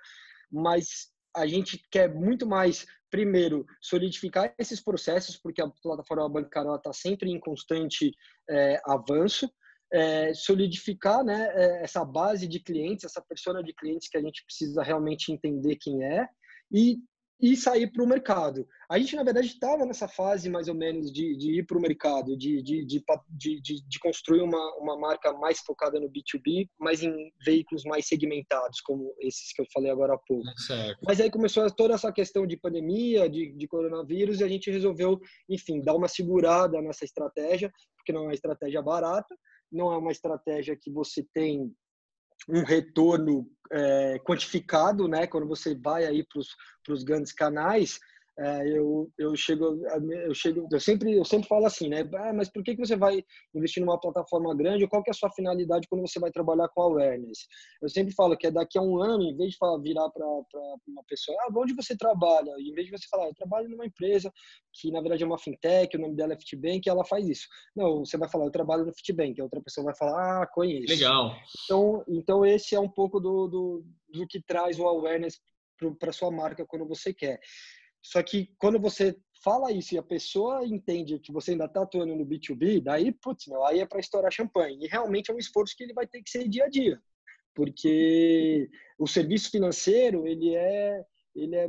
mas a gente quer muito mais, primeiro, solidificar esses processos, porque a plataforma bancária está sempre em constante é, avanço, é, solidificar né, é, essa base de clientes, essa persona de clientes que a gente precisa realmente entender quem é, e e sair para o mercado. A gente, na verdade, estava nessa fase mais ou menos de, de ir para o mercado, de, de, de, construir uma, uma marca mais focada no B2B, mas em veículos mais segmentados, como esses que eu falei agora há pouco. Certo. Mas aí começou toda essa questão de pandemia, de, de coronavírus, e a gente resolveu, enfim, dar uma segurada nessa estratégia, porque não é uma estratégia barata, não é uma estratégia que você tem um retorno é, quantificado, né? Quando você vai aí para os grandes canais, é, eu, eu chego, eu chego, eu sempre, eu sempre falo assim, né? Ah, mas por que, que você vai investir numa plataforma grande? Qual que é a sua finalidade quando você vai trabalhar com awareness? Eu sempre falo que é daqui a um ano, em vez de falar, virar para uma pessoa, ah, onde você trabalha? Em vez de você falar, eu trabalho numa empresa que na verdade é uma fintech, o nome dela é Fitbank, ela faz isso. Não, você vai falar, eu trabalho no Fitbank, a outra pessoa vai falar, ah, conheço. Legal. Então, então esse é um pouco do, do, do que traz o awareness para sua marca quando você quer. Só que quando você fala isso e a pessoa entende que você ainda está atuando no B2B, daí, putz, meu, aí é para estourar champanhe. E realmente é um esforço que ele vai ter que ser dia a dia. Porque o serviço financeiro, ele é, ele é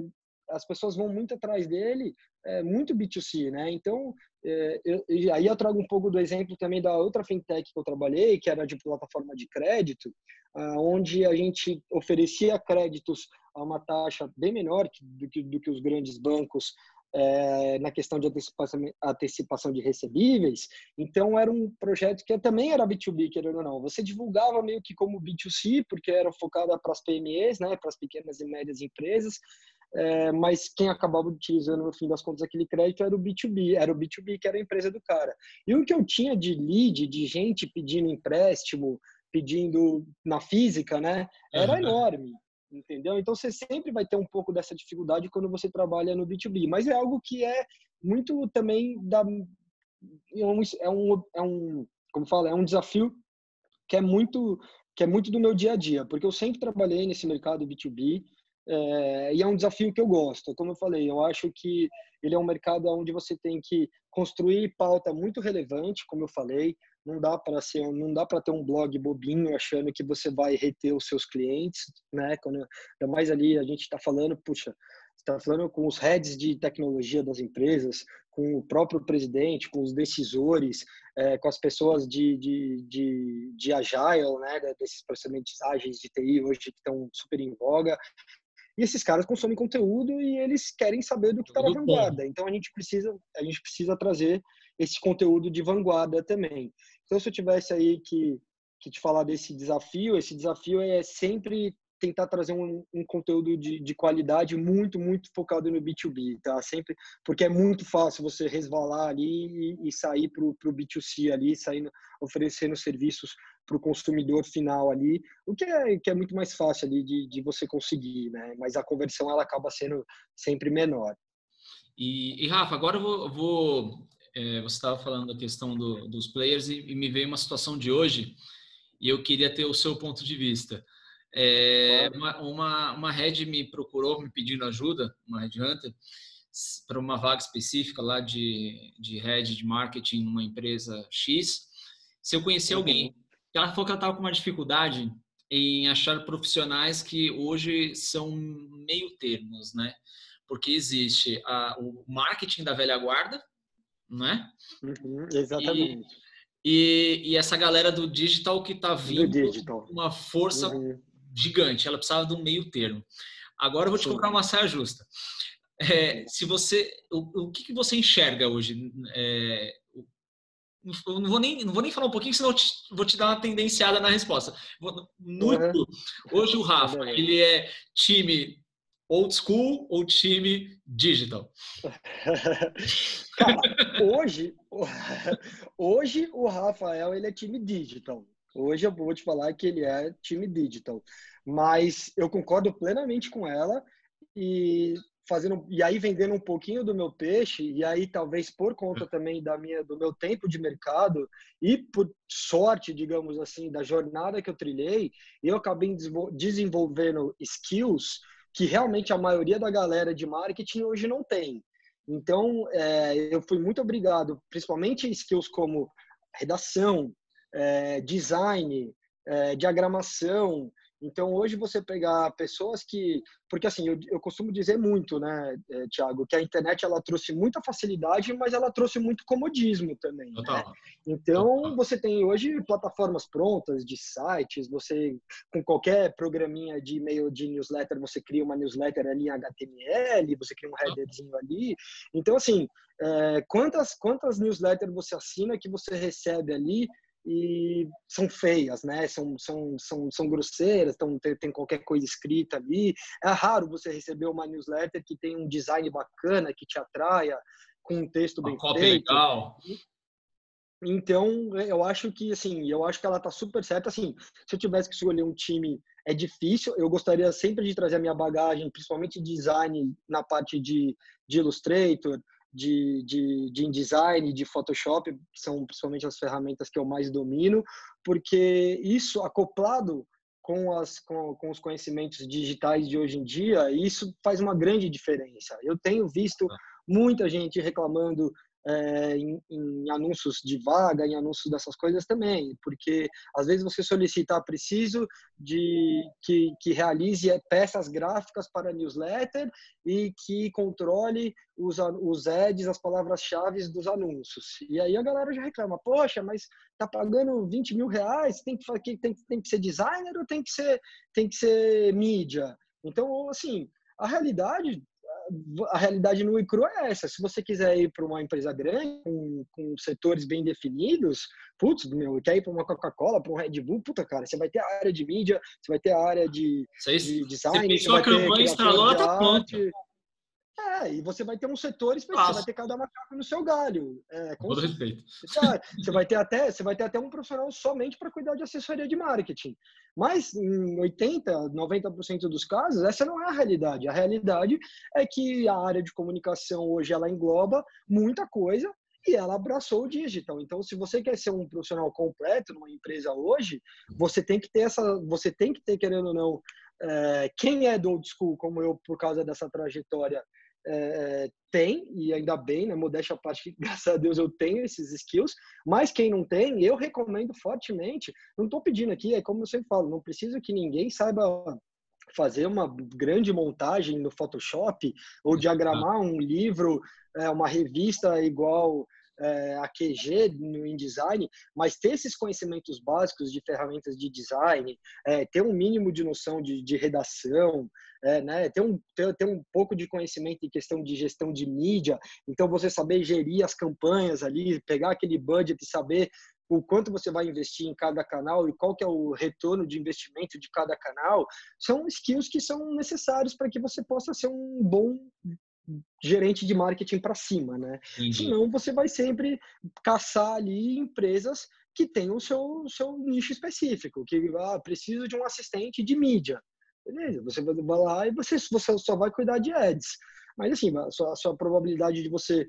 as pessoas vão muito atrás dele, é muito B2C, né? Então, é, eu, aí eu trago um pouco do exemplo também da outra fintech que eu trabalhei, que era de plataforma de crédito, ah, onde a gente oferecia créditos a uma taxa bem menor do que, do que os grandes bancos é, na questão de antecipação, antecipação de recebíveis. Então, era um projeto que também era B2B, querendo ou não. Você divulgava meio que como B2C, porque era focada para as PMEs, né, para as pequenas e médias empresas, é, mas quem acabava utilizando, no fim das contas, aquele crédito era o B2B, era o B2B que era a empresa do cara. E o que eu tinha de lead, de gente pedindo empréstimo, pedindo na física, né, era uhum. enorme entendeu? Então você sempre vai ter um pouco dessa dificuldade quando você trabalha no B2B, mas é algo que é muito também da é um, é um, é um como fala, é um desafio que é muito que é muito do meu dia a dia, porque eu sempre trabalhei nesse mercado B2B é, e é um desafio que eu gosto. Como eu falei, eu acho que ele é um mercado onde você tem que construir pauta muito relevante, como eu falei, não dá para ser, não dá para ter um blog bobinho achando que você vai reter os seus clientes, né? Quando ainda mais ali a gente está falando, puxa, está falando com os heads de tecnologia das empresas, com o próprio presidente, com os decisores, é, com as pessoas de, de, de, de agile, né? Desses procedimentos ágeis de TI hoje que estão super em voga. E esses caras consomem conteúdo e eles querem saber do que está na vanguarda. Então a gente precisa, a gente precisa trazer esse conteúdo de vanguarda também. Então, se eu tivesse aí que, que te falar desse desafio, esse desafio é sempre tentar trazer um, um conteúdo de, de, qualidade muito, muito focado no B2B, tá? Sempre, porque é muito fácil você resvalar ali e, e sair para o B2C ali, saindo, oferecendo serviços para o consumidor final ali, o que é, que é muito mais fácil ali de, de você conseguir, né? Mas a conversão ela acaba sendo sempre menor. E, e Rafa, agora eu vou, vou é, você estava falando da questão do, dos players e, e, me veio uma situação de hoje e eu queria ter o seu ponto de vista. É, uma, uma, uma head me procurou me pedindo ajuda, uma headhunter, para uma vaga específica lá de, de head de marketing numa empresa X. Se eu conhecer uhum. alguém, ela falou que ela estava com uma dificuldade em achar profissionais que hoje são meio termos, né? Porque existe a, o marketing da velha guarda, não é? Uhum, exatamente. E, e, e, essa galera do digital que está vindo com uma força uhum. gigante, ela precisava de um meio termo. Agora eu vou te Sim. colocar uma saia justa. É, se você, o, o que, que você enxerga hoje? É, eu não vou nem não vou nem falar um pouquinho, senão eu te, vou te dar uma tendenciada na resposta. No, uhum. Hoje o Rafa, ele é time old school ou time digital? Cara, hoje, *laughs* hoje o Rafael ele é time digital. Hoje eu vou te falar que ele é time digital. Mas eu concordo plenamente com ela e fazendo e aí vendendo um pouquinho do meu peixe e aí talvez por conta também da minha do meu tempo de mercado e por sorte digamos assim da jornada que eu trilhei eu acabei desenvolvendo skills que realmente a maioria da galera de marketing hoje não tem. Então é, eu fui muito obrigado principalmente skills como redação é, design é, diagramação então, hoje você pegar pessoas que. Porque, assim, eu, eu costumo dizer muito, né, eh, Tiago, que a internet ela trouxe muita facilidade, mas ela trouxe muito comodismo também. Né? Então, Total. você tem hoje plataformas prontas de sites, você, com qualquer programinha de e-mail de newsletter, você cria uma newsletter ali em HTML, você cria um headerzinho ali. Então, assim, é, quantas, quantas newsletters você assina que você recebe ali e são feias, né? São, são, são, são grosseiras, então tem, tem, qualquer coisa escrita ali. É raro você receber uma newsletter que tem um design bacana, que te atraia, com um texto uma bem feito. legal. Então, eu acho que, assim, eu acho que ela tá super certa. Assim, se eu tivesse que escolher um time, é difícil. Eu gostaria sempre de trazer a minha bagagem, principalmente design na parte de, de Illustrator, de, de, de InDesign, de Photoshop, são principalmente as ferramentas que eu mais domino, porque isso acoplado com, as, com, com os conhecimentos digitais de hoje em dia, isso faz uma grande diferença. Eu tenho visto muita gente reclamando é, em, em, anúncios de vaga, em anúncios dessas coisas também, porque às vezes você solicita, preciso de que, que realize peças gráficas para newsletter e que controle os, os ads, as palavras-chave dos anúncios. E aí a galera já reclama, poxa, mas tá pagando 20 mil reais, tem que, tem, tem que ser designer ou tem que ser, tem que ser mídia? Então, assim, a realidade a realidade no e cru é essa. Se você quiser ir para uma empresa grande, com, com, setores bem definidos, putz, meu, quer ir para uma Coca-Cola, para um Red Bull, puta, cara, você vai ter a área de mídia, você vai ter a área de, de design. Você pensou a campanha, instalou, tá pronto. É, e você vai ter um setor específico, você vai ter cada macaco no seu galho. É, com todo respeito. Você vai ter até, você vai ter até um profissional somente para cuidar de assessoria de marketing. Mas em 80, 90% dos casos, essa não é a realidade. A realidade é que a área de comunicação hoje ela engloba muita coisa e ela abraçou o digital. Então, se você quer ser um profissional completo numa empresa hoje, você tem que ter essa, você tem que ter querendo ou não, é, quem é do old school, como eu, por causa dessa trajetória, é, tem, e ainda bem, né? Modéstia à parte, *laughs* graças a Deus eu tenho esses skills, mas quem não tem, eu recomendo fortemente. Não estou pedindo aqui, é como eu sempre falo, não preciso que ninguém saiba fazer uma grande montagem no Photoshop ou diagramar um livro, é, uma revista igual é, a QG no InDesign, mas ter esses conhecimentos básicos de ferramentas de design, é, ter um mínimo de noção de, de redação, é, né, ter, um, ter, ter um pouco de conhecimento em questão de gestão de mídia, então você saber gerir as campanhas ali, pegar aquele budget e saber o quanto você vai investir em cada canal e qual que é o retorno de investimento de cada canal, são skills que são necessários para que você possa ser um bom gerente de marketing para cima, né? Senão você vai sempre caçar ali empresas que têm o seu, seu nicho específico, que ah, preciso de um assistente de mídia. Beleza, você vai lá e você, você só vai cuidar de ads. Mas assim, a sua, a sua probabilidade de você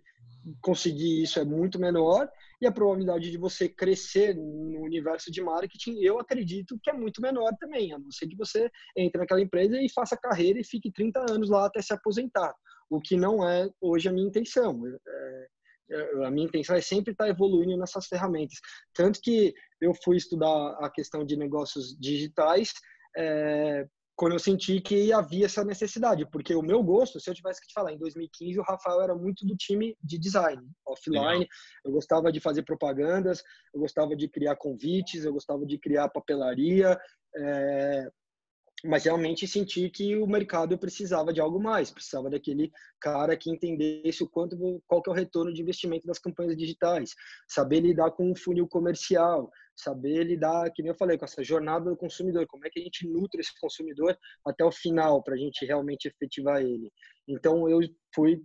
conseguir isso é muito menor e a probabilidade de você crescer no universo de marketing, eu acredito que é muito menor também, a não ser que você entre naquela empresa e faça carreira e fique 30 anos lá até se aposentar o que não é hoje a minha intenção. É, é, a minha intenção é sempre estar evoluindo nessas ferramentas. Tanto que eu fui estudar a questão de negócios digitais é, quando eu senti que havia essa necessidade, porque o meu gosto, se eu tivesse que te falar, em 2015 o Rafael era muito do time de design, offline, Legal. eu gostava de fazer propagandas, eu gostava de criar convites, eu gostava de criar papelaria, é, mas realmente senti que o mercado precisava de algo mais, precisava daquele cara que entendesse o quanto, qual que é o retorno de investimento das campanhas digitais, saber lidar com um funil comercial, saber lidar, que nem eu falei, com essa jornada do consumidor, como é que a gente nutre esse consumidor até o final para a gente realmente efetivar ele. Então eu fui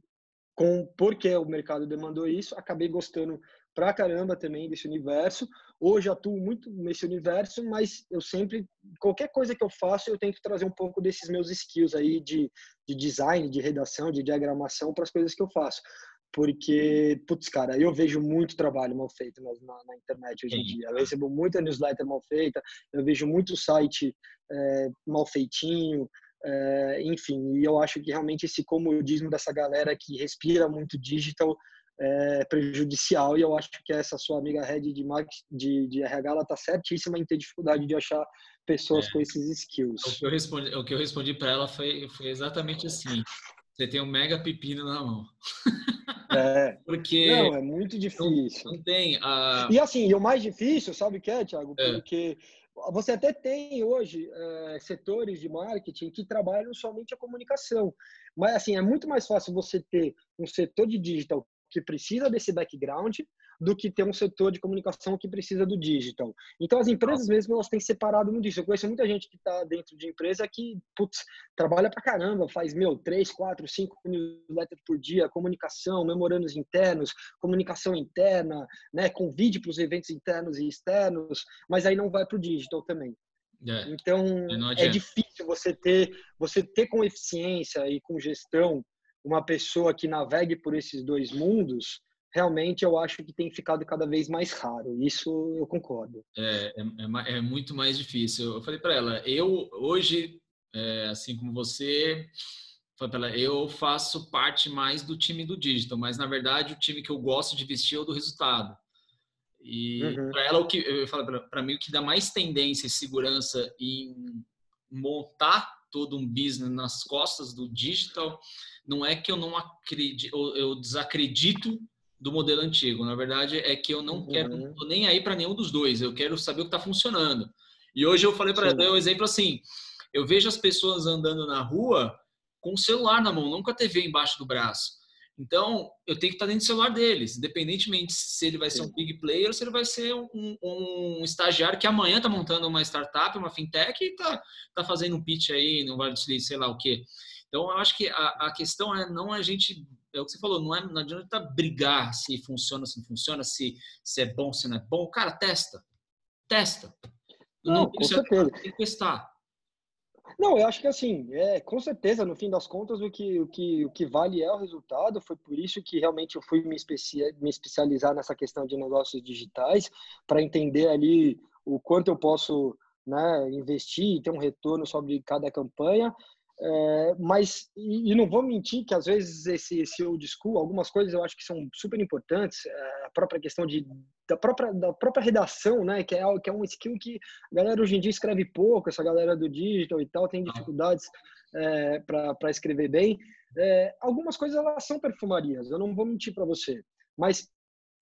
com porque o mercado demandou isso, acabei gostando pra caramba também desse universo. Hoje atuo muito nesse universo, mas eu sempre, qualquer coisa que eu faço, eu tento trazer um pouco desses meus skills aí de, de design, de redação, de diagramação para as coisas que eu faço. Porque, putz, cara, eu vejo muito trabalho mal feito na, na, na internet hoje em dia. Eu recebo muita newsletter mal feita, eu vejo muito site é, mal feitinho, é, enfim, e eu acho que realmente esse comodismo dessa galera que respira muito digital é prejudicial e eu acho que essa sua amiga Red de, de, de RH ela tá certíssima em ter dificuldade de achar pessoas é. com esses skills. O que eu respondi, o que eu respondi para ela foi, foi exatamente assim: você tem um mega pepino na mão. É. *laughs* Porque não, é muito difícil. Não, não tem a... E assim, e o mais difícil, sabe o que é, Thiago? É. Porque você até tem hoje é, setores de marketing que trabalham somente a comunicação. Mas assim, é muito mais fácil você ter um setor de digital que precisa desse background do que ter um setor de comunicação que precisa do digital. Então, as empresas mesmo, elas têm separado muito isso. Eu conheço muita gente que está dentro de empresa que, putz, trabalha pra caramba, faz, meu, três, quatro, cinco newsletters por dia, comunicação, memorandos internos, comunicação interna, né, convide para os eventos internos e externos, mas aí não vai para o digital também. É. Então, é difícil você ter, você ter com eficiência e com gestão uma pessoa que navegue por esses dois mundos, realmente eu acho que tem ficado cada vez mais raro. Isso eu concordo. É, é, é, é muito mais difícil. Eu falei para ela, eu hoje, é, assim como você, ela, eu faço parte mais do time do digital, mas na verdade o time que eu gosto de vestir é o do resultado. E uhum. para ela o que eu falo para mim o que dá mais tendência e segurança em montar todo um business nas costas do digital não é que eu não acredito, eu desacredito do modelo antigo. Na verdade, é que eu não uhum. quero, não tô nem aí para nenhum dos dois. Eu quero saber o que está funcionando. E hoje eu falei para ela, um exemplo assim, eu vejo as pessoas andando na rua com o celular na mão, não com a TV embaixo do braço. Então, eu tenho que estar dentro do celular deles, independentemente se ele vai ser um big player ou se ele vai ser um, um estagiário que amanhã está montando uma startup, uma fintech e está tá fazendo um pitch aí, não vai sei lá o quê. Então, eu acho que a, a questão é não a gente é o que você falou, não, é, não adianta brigar se funciona, se não funciona, se, se é bom, se não é bom. Cara, testa. Testa. Não, não com certeza. Tem que testar. Não, eu acho que assim, é, com certeza, no fim das contas, o que, o, que, o que vale é o resultado. Foi por isso que realmente eu fui me, especia, me especializar nessa questão de negócios digitais, para entender ali o quanto eu posso né, investir e ter um retorno sobre cada campanha. É, mas, e, e, não vou mentir que às vezes esse, esse old school, algumas coisas eu acho que são super importantes, é, a própria questão de, da, própria, da própria redação, né, que é, que é um skill que a galera hoje em dia escreve pouco, essa galera do digital e tal tem dificuldades é, para escrever bem. É, algumas coisas elas são perfumarias, eu não vou mentir para você, mas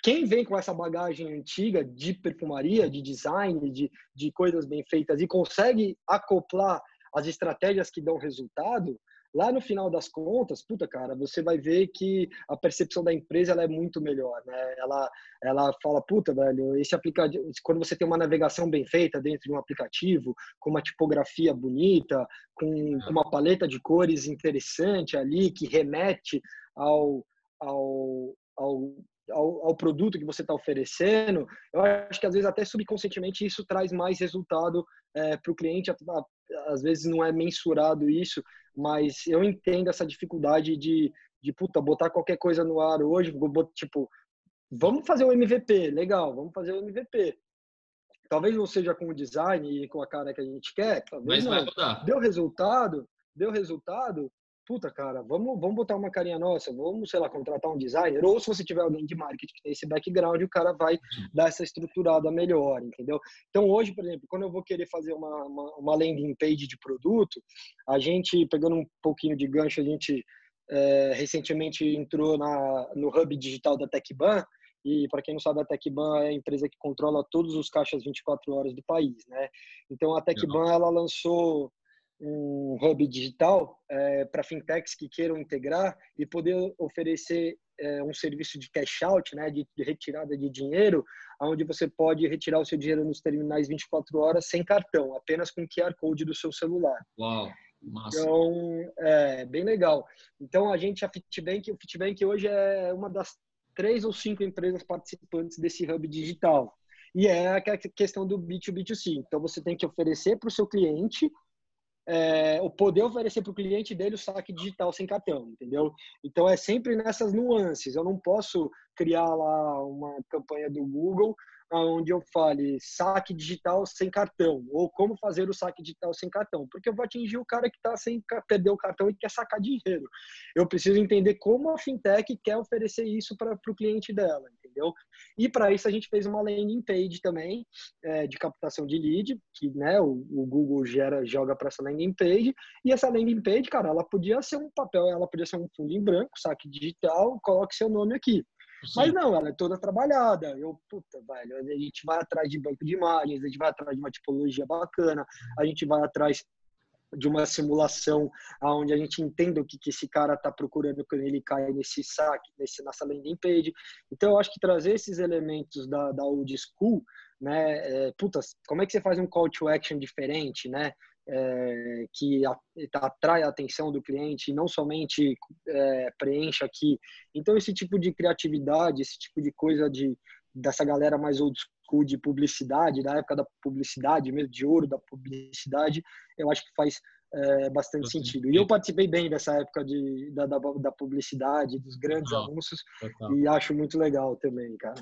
quem vem com essa bagagem antiga de perfumaria, de design, de, de coisas bem feitas e consegue acoplar as estratégias que dão resultado, lá no final das contas, puta cara, você vai ver que a percepção da empresa ela é muito melhor, né? Ela ela fala, puta, velho, esse aplicativo, quando você tem uma navegação bem feita dentro de um aplicativo, com uma tipografia bonita, com, com uma paleta de cores interessante ali que remete ao ao, ao ao, ao, produto que você está oferecendo, eu acho que às vezes até subconscientemente isso traz mais resultado é, para o cliente. Às vezes não é mensurado isso, mas eu entendo essa dificuldade de, de puta, botar qualquer coisa no ar hoje, tipo, vamos fazer o MVP, legal, vamos fazer o MVP. Talvez não seja com o design e com a cara que a gente quer, talvez mas não. Deu resultado, deu resultado, puta, cara, vamos, vamos botar uma carinha nossa, vamos, sei lá, contratar um designer, ou se você tiver alguém de marketing que tem esse background, o cara vai dar essa estruturada melhor, entendeu? Então, hoje, por exemplo, quando eu vou querer fazer uma, uma, uma landing page de produto, a gente, pegando um pouquinho de gancho, a gente é, recentemente entrou na, no hub digital da TechBan, e para quem não sabe, a TechBan é a empresa que controla todos os caixas 24 horas do país, né? Então a TechBan ela lançou um hub digital é, para fintechs que queiram integrar e poder oferecer é, um serviço de cash out, né, de, de, retirada de dinheiro, onde você pode retirar o seu dinheiro nos terminais 24 horas sem cartão, apenas com QR Code do seu celular. Uau! Massa. Então, é bem legal. Então, a gente, a Fitbank, o Fitbank hoje é uma das três ou cinco empresas participantes desse hub digital. E é a questão do B2B2C. Então, você tem que oferecer para o seu cliente é, o poder oferecer para o cliente dele o saque digital sem cartão, entendeu? Então é sempre nessas nuances. Eu não posso criar lá uma campanha do Google onde eu fale saque digital sem cartão ou como fazer o saque digital sem cartão, porque eu vou atingir o cara que está sem perder o cartão e quer sacar dinheiro. Eu preciso entender como a fintech quer oferecer isso para o cliente dela, entendeu? E para isso a gente fez uma landing page também é, de captação de lead, que né, o, o Google gera, joga para essa landing page e essa landing page, cara, ela podia ser um papel, ela podia ser um fundo em branco, saque digital, coloque seu nome aqui. Sim. Mas não, ela é toda trabalhada. Eu, puta, velho, a gente vai atrás de banco de imagens, a gente vai atrás de uma tipologia bacana, a gente vai atrás de uma simulação onde a gente entenda o que, que esse cara está procurando quando ele cai nesse saque, nesse, nessa landing page. Então, eu acho que trazer esses elementos da, da old school, né, é, putas, como é que você faz um call to action diferente, né? É, que atrai a atenção do cliente e não somente é, preencha aqui. Então, esse tipo de criatividade, esse tipo de coisa de, dessa galera mais old school de publicidade, da época da publicidade, mesmo de ouro da publicidade, eu acho que faz é, bastante sentido. E eu participei bem dessa época de, da, da, da publicidade, dos grandes anúncios, e acho muito legal também, cara.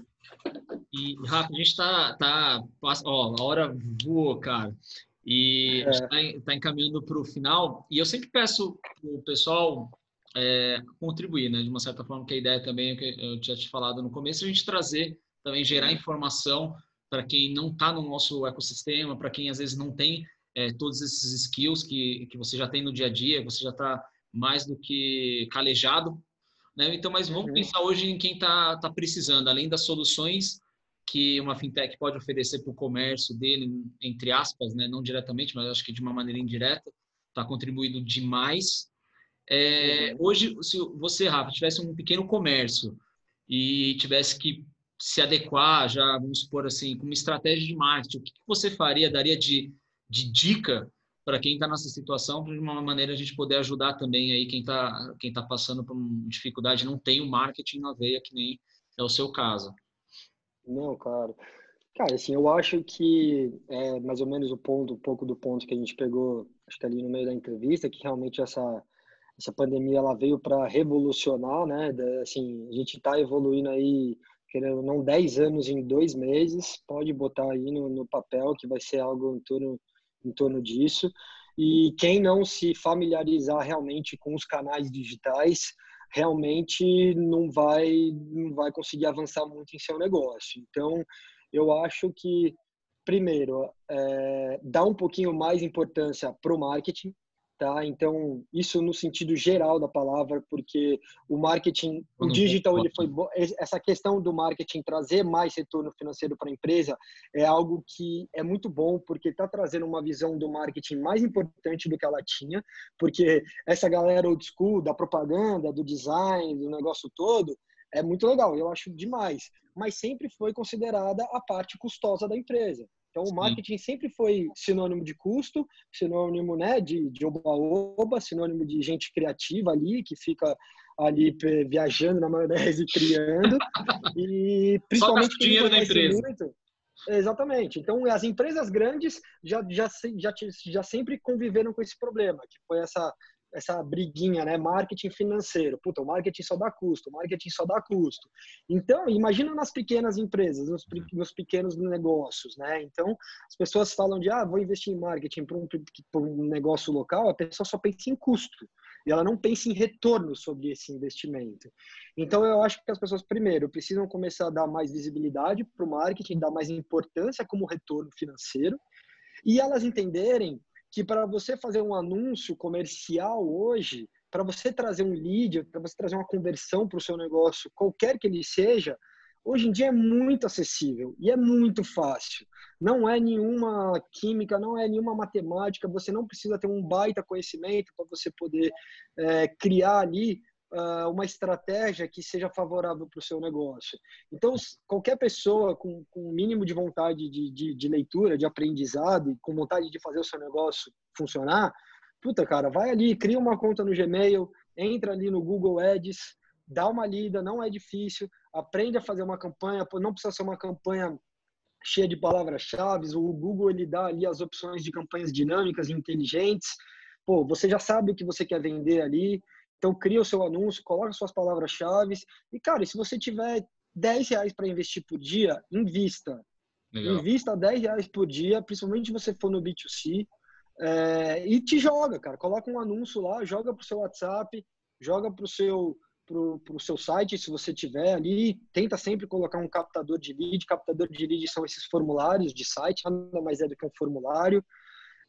E, Rafa, a gente tá, tá ó, a hora voou, cara. E é. está tá encaminhando para o final. E eu sempre peço o pessoal é, contribuir, né? De uma certa forma, que a ideia também, que eu tinha te falado no começo, a gente trazer, também gerar informação para quem não está no nosso ecossistema, para quem às vezes não tem é, todos esses skills que, que você já tem no dia a dia, você já está mais do que calejado. Né? Então, mas vamos uhum. pensar hoje em quem está tá precisando, além das soluções que uma fintech pode oferecer para o comércio dele, entre aspas, né? não diretamente, mas acho que de uma maneira indireta, está contribuindo demais. É, hoje, se você, Rafa, tivesse um pequeno comércio e tivesse que se adequar, já vamos supor assim, com uma estratégia de marketing, o que você faria, daria de, de dica para quem está nessa situação, de uma maneira a gente poder ajudar também aí quem está quem tá passando por uma dificuldade, não tem o marketing na veia, que nem é o seu caso. Não, claro. Cara, assim, eu acho que é mais ou menos o ponto, um pouco do ponto que a gente pegou, acho que ali no meio da entrevista, que realmente essa essa pandemia ela veio para revolucionar, né? Assim, a gente está evoluindo aí, querendo não 10 anos em dois meses, pode botar aí no, no papel que vai ser algo em torno, em torno disso. E quem não se familiarizar realmente com os canais digitais, realmente não vai, não vai conseguir avançar muito em seu negócio. Então, eu acho que, primeiro, é, dá um pouquinho mais importância para o marketing, tá? Então, isso no sentido geral da palavra, porque o marketing, o digital, ele foi essa questão do marketing trazer mais retorno financeiro para a empresa é algo que é muito bom, porque está trazendo uma visão do marketing mais importante do que ela tinha, porque essa galera old school da propaganda, do design, do negócio todo, é muito legal, eu acho demais, mas sempre foi considerada a parte custosa da empresa. Então, o marketing Sim. sempre foi sinônimo de custo, sinônimo né, de, de oba-oba, sinônimo de gente criativa ali, que fica ali viajando na maionese e criando. e *laughs* principalmente Só dinheiro da empresa. Muito, Exatamente. Então, as empresas grandes já, já, já, já sempre conviveram com esse problema, que foi essa essa briguinha, né? Marketing financeiro. Puta, o marketing só dá custo, o marketing só dá custo. Então, imagina nas pequenas empresas, nos, nos pequenos negócios, né? Então, as pessoas falam de, ah, vou investir em marketing para um, um negócio local, a pessoa só pensa em custo. E ela não pensa em retorno sobre esse investimento. Então, eu acho que as pessoas, primeiro, precisam começar a dar mais visibilidade para o marketing, dar mais importância como retorno financeiro, e elas entenderem que para você fazer um anúncio comercial hoje, para você trazer um lead, para você trazer uma conversão para o seu negócio, qualquer que ele seja, hoje em dia é muito acessível e é muito fácil. Não é nenhuma química, não é nenhuma matemática, você não precisa ter um baita conhecimento para você poder é, criar ali uh, uma estratégia que seja favorável para o seu negócio. Então, qualquer pessoa com, com um mínimo de vontade de, de, de leitura, de aprendizado, com vontade de fazer o seu negócio funcionar, puta, cara, vai ali, cria uma conta no Gmail, entra ali no Google Ads, dá uma lida, não é difícil. aprende a fazer uma campanha, não precisa ser uma campanha cheia de palavras-chave, o Google ele dá ali as opções de campanhas dinâmicas inteligentes. Pô, você já sabe o que você quer vender ali, então cria o seu anúncio, coloca suas palavras-chave e cara, se você tiver 10 reais para investir por dia, invista. Legal. Invista 10 reais por dia, principalmente se você for no B2C, é, e te joga, cara. Coloca um anúncio lá, joga pro seu WhatsApp, joga pro seu pro, pro seu site, se você tiver ali, tenta sempre colocar um captador de lead. Captador de lead são esses formulários de site, nada mais é do que um formulário.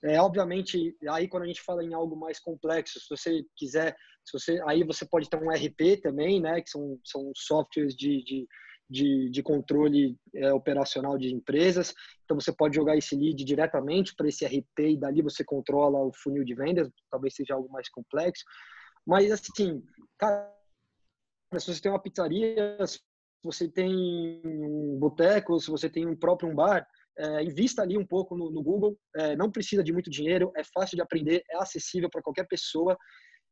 É, obviamente, aí quando a gente fala em algo mais complexo, se você quiser, se você, aí você pode ter um RP também, né, que são, são softwares de, de, de, de controle é, operacional de empresas. Então, você pode jogar esse lead diretamente para esse RP e dali você controla o funil de vendas, talvez seja algo mais complexo. Mas, assim, cara, se você tem uma pizzaria, se você tem um boteco, se você tem um próprio um bar, é, invista ali um pouco no, no Google. É, não precisa de muito dinheiro, é fácil de aprender, é acessível para qualquer pessoa.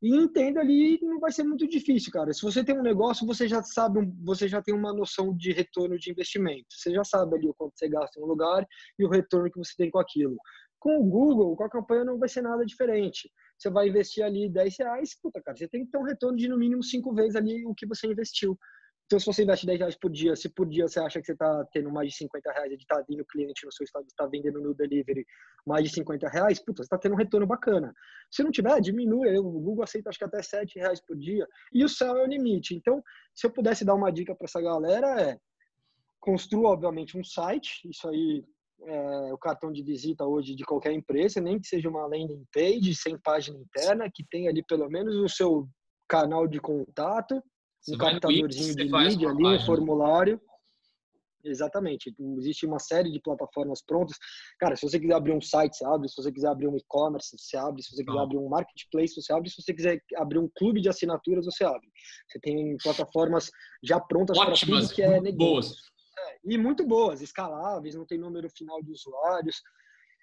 E entenda ali, não vai ser muito difícil, cara. Se você tem um negócio, você já sabe, você já tem uma noção de retorno de investimento. Você já sabe ali o quanto você gasta em um lugar e o retorno que você tem com aquilo. Com o Google, com a campanha não vai ser nada diferente você vai investir ali 10 reais, puta, cara, você tem que ter um retorno de no mínimo cinco vezes ali o que você investiu. Então, se você investe 10 reais por dia, se por dia você acha que você está tendo mais de 50 reais de estar vindo cliente no seu estado, está vendendo no delivery mais de 50 reais, puta, você está tendo um retorno bacana. Se não tiver, diminui. O Google aceita acho que até 7 reais por dia. E o céu é o limite. Então, se eu pudesse dar uma dica para essa galera, é construa, obviamente, um site. Isso aí é, o cartão de visita hoje de qualquer empresa, nem que seja uma landing page sem página interna, que tenha ali pelo menos o seu canal de contato, um captadorzinho de lead ali, um formulário. Exatamente. Existe uma série de plataformas prontas. Cara, se você quiser abrir um site, você abre. Se você quiser abrir um e-commerce, você abre. Se você quiser ah. abrir um marketplace, você abre. Se você quiser abrir um clube de assinaturas, você abre. Você tem plataformas já prontas para tudo que é negócio. Boas e muito boas, escaláveis, não tem número final de usuários.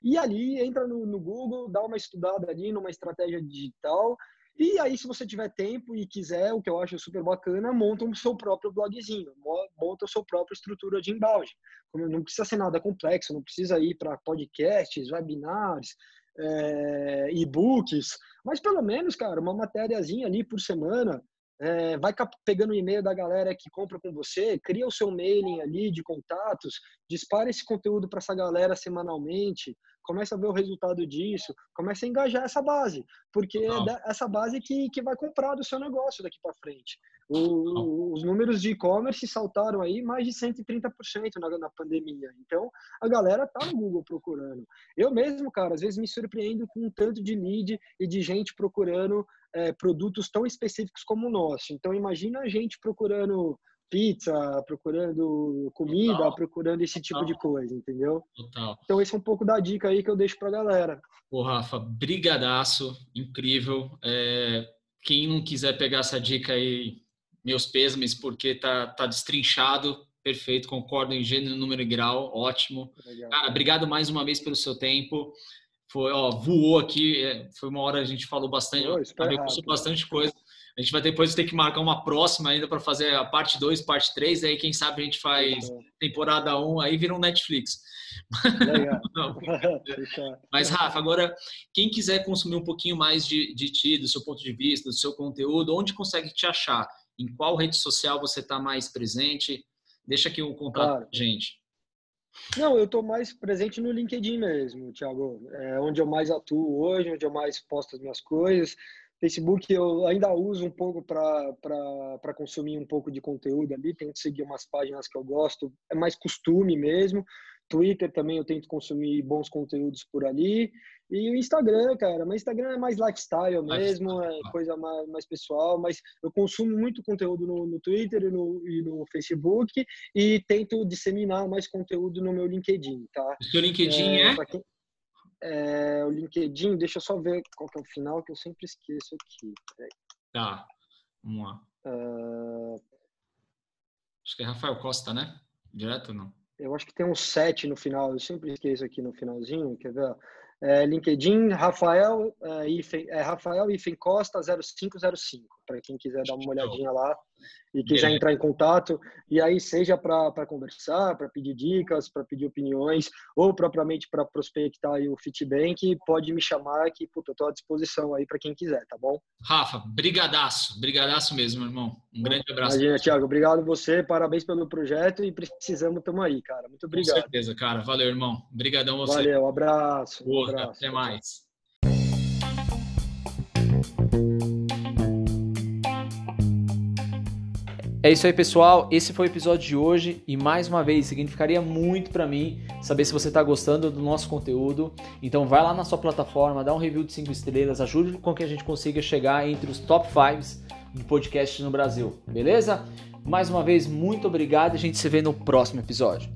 E ali entra no, no, Google, dá uma estudada ali numa estratégia digital. E aí, se você tiver tempo e quiser, o que eu acho super bacana, monta o seu próprio blogzinho, monta a sua própria estrutura de embalde. Não precisa ser nada complexo, não precisa ir para podcasts, webinars, é, e-books, mas pelo menos, cara, uma matériazinha ali por semana, é, vai pegando o e-mail da galera que compra com você, cria o seu mailing ali de contatos, dispara esse conteúdo para essa galera semanalmente, começa a ver o resultado disso, começa a engajar essa base, porque é essa base que, que vai comprar do seu negócio daqui para frente. O, os números de e-commerce saltaram aí mais de 130% na, na pandemia. Então, a galera tá no Google procurando. Eu mesmo, cara, às vezes me surpreendo com um tanto de lead e de gente procurando é, produtos tão específicos como o nosso. Então, imagina a gente procurando pizza, procurando comida, Total. procurando esse tipo Total. de coisa, entendeu? Total. Então, esse é um pouco da dica aí que eu deixo pra galera. Ô, Rafa, brigadaço, incrível. É, quem não quiser pegar essa dica aí, meus pêsames, porque tá, tá destrinchado, perfeito, concordo em gênero, número e grau, ótimo. Legal. Cara, obrigado mais uma vez pelo seu tempo. Foi, ó, voou aqui, é, foi uma hora a gente falou bastante, oh, bastante coisa. A gente vai depois ter que marcar uma próxima ainda para fazer a parte 2, parte 3, aí quem sabe a gente faz temporada 1, um, aí vira um Netflix. *laughs* *laughs* Mas, Rafa, agora, quem quiser consumir um pouquinho mais de, de ti, do seu ponto de vista, do seu conteúdo, onde consegue te achar? em qual rede social você está mais presente? Deixa aqui o contato claro. gente. Não, eu estou mais presente no LinkedIn mesmo, Thiago. É onde eu mais atuo hoje, onde eu mais posto as minhas coisas. Facebook eu ainda uso um pouco para consumir um pouco de conteúdo ali, tento seguir umas páginas que eu gosto, é mais costume mesmo. Twitter também eu tento consumir bons conteúdos por ali. E o Instagram, cara, mas Instagram é mais lifestyle mesmo, é coisa mais, mais pessoal, mas eu consumo muito conteúdo no, no Twitter e no, e no, Facebook e tento disseminar mais conteúdo no meu LinkedIn, tá? O seu LinkedIn é? é? Quem, é, o LinkedIn, deixa eu só ver qual que é o final, que eu sempre esqueço aqui. Peraí. Tá, vamos lá. Uh... Acho que é Rafael Costa, né? Direto ou não? Eu acho que tem um 7 no final, eu sempre esqueço aqui no finalzinho, quer ver? É, LinkedIn, Rafael, é, Ifen, é, Rafael Ifen Costa 0505. para quem quiser dar uma olhadinha lá e quiser entrar em contato. E aí, seja para conversar, para pedir dicas, para pedir opiniões, ou propriamente para prospectar aí o Fitbank, pode me chamar que puta, eu estou à disposição aí para quem quiser, tá bom? Rafa, brigadaço, brigadaço mesmo, irmão. Um grande abraço. Imagina, Thiago, obrigado você, parabéns pelo projeto e precisamos, tamo aí, cara. Muito obrigado. Com certeza, cara. Valeu, irmão. Obrigadão você. Valeu, abraço. Boa, um abraço. até mais. É isso aí, pessoal. Esse foi o episódio de hoje e mais uma vez significaria muito para mim saber se você está gostando do nosso conteúdo. Então vai lá na sua plataforma, dá um review de 5 estrelas, ajude com que a gente consiga chegar entre os top 5 de podcast no Brasil, beleza? Mais uma vez, muito obrigado e a gente se vê no próximo episódio.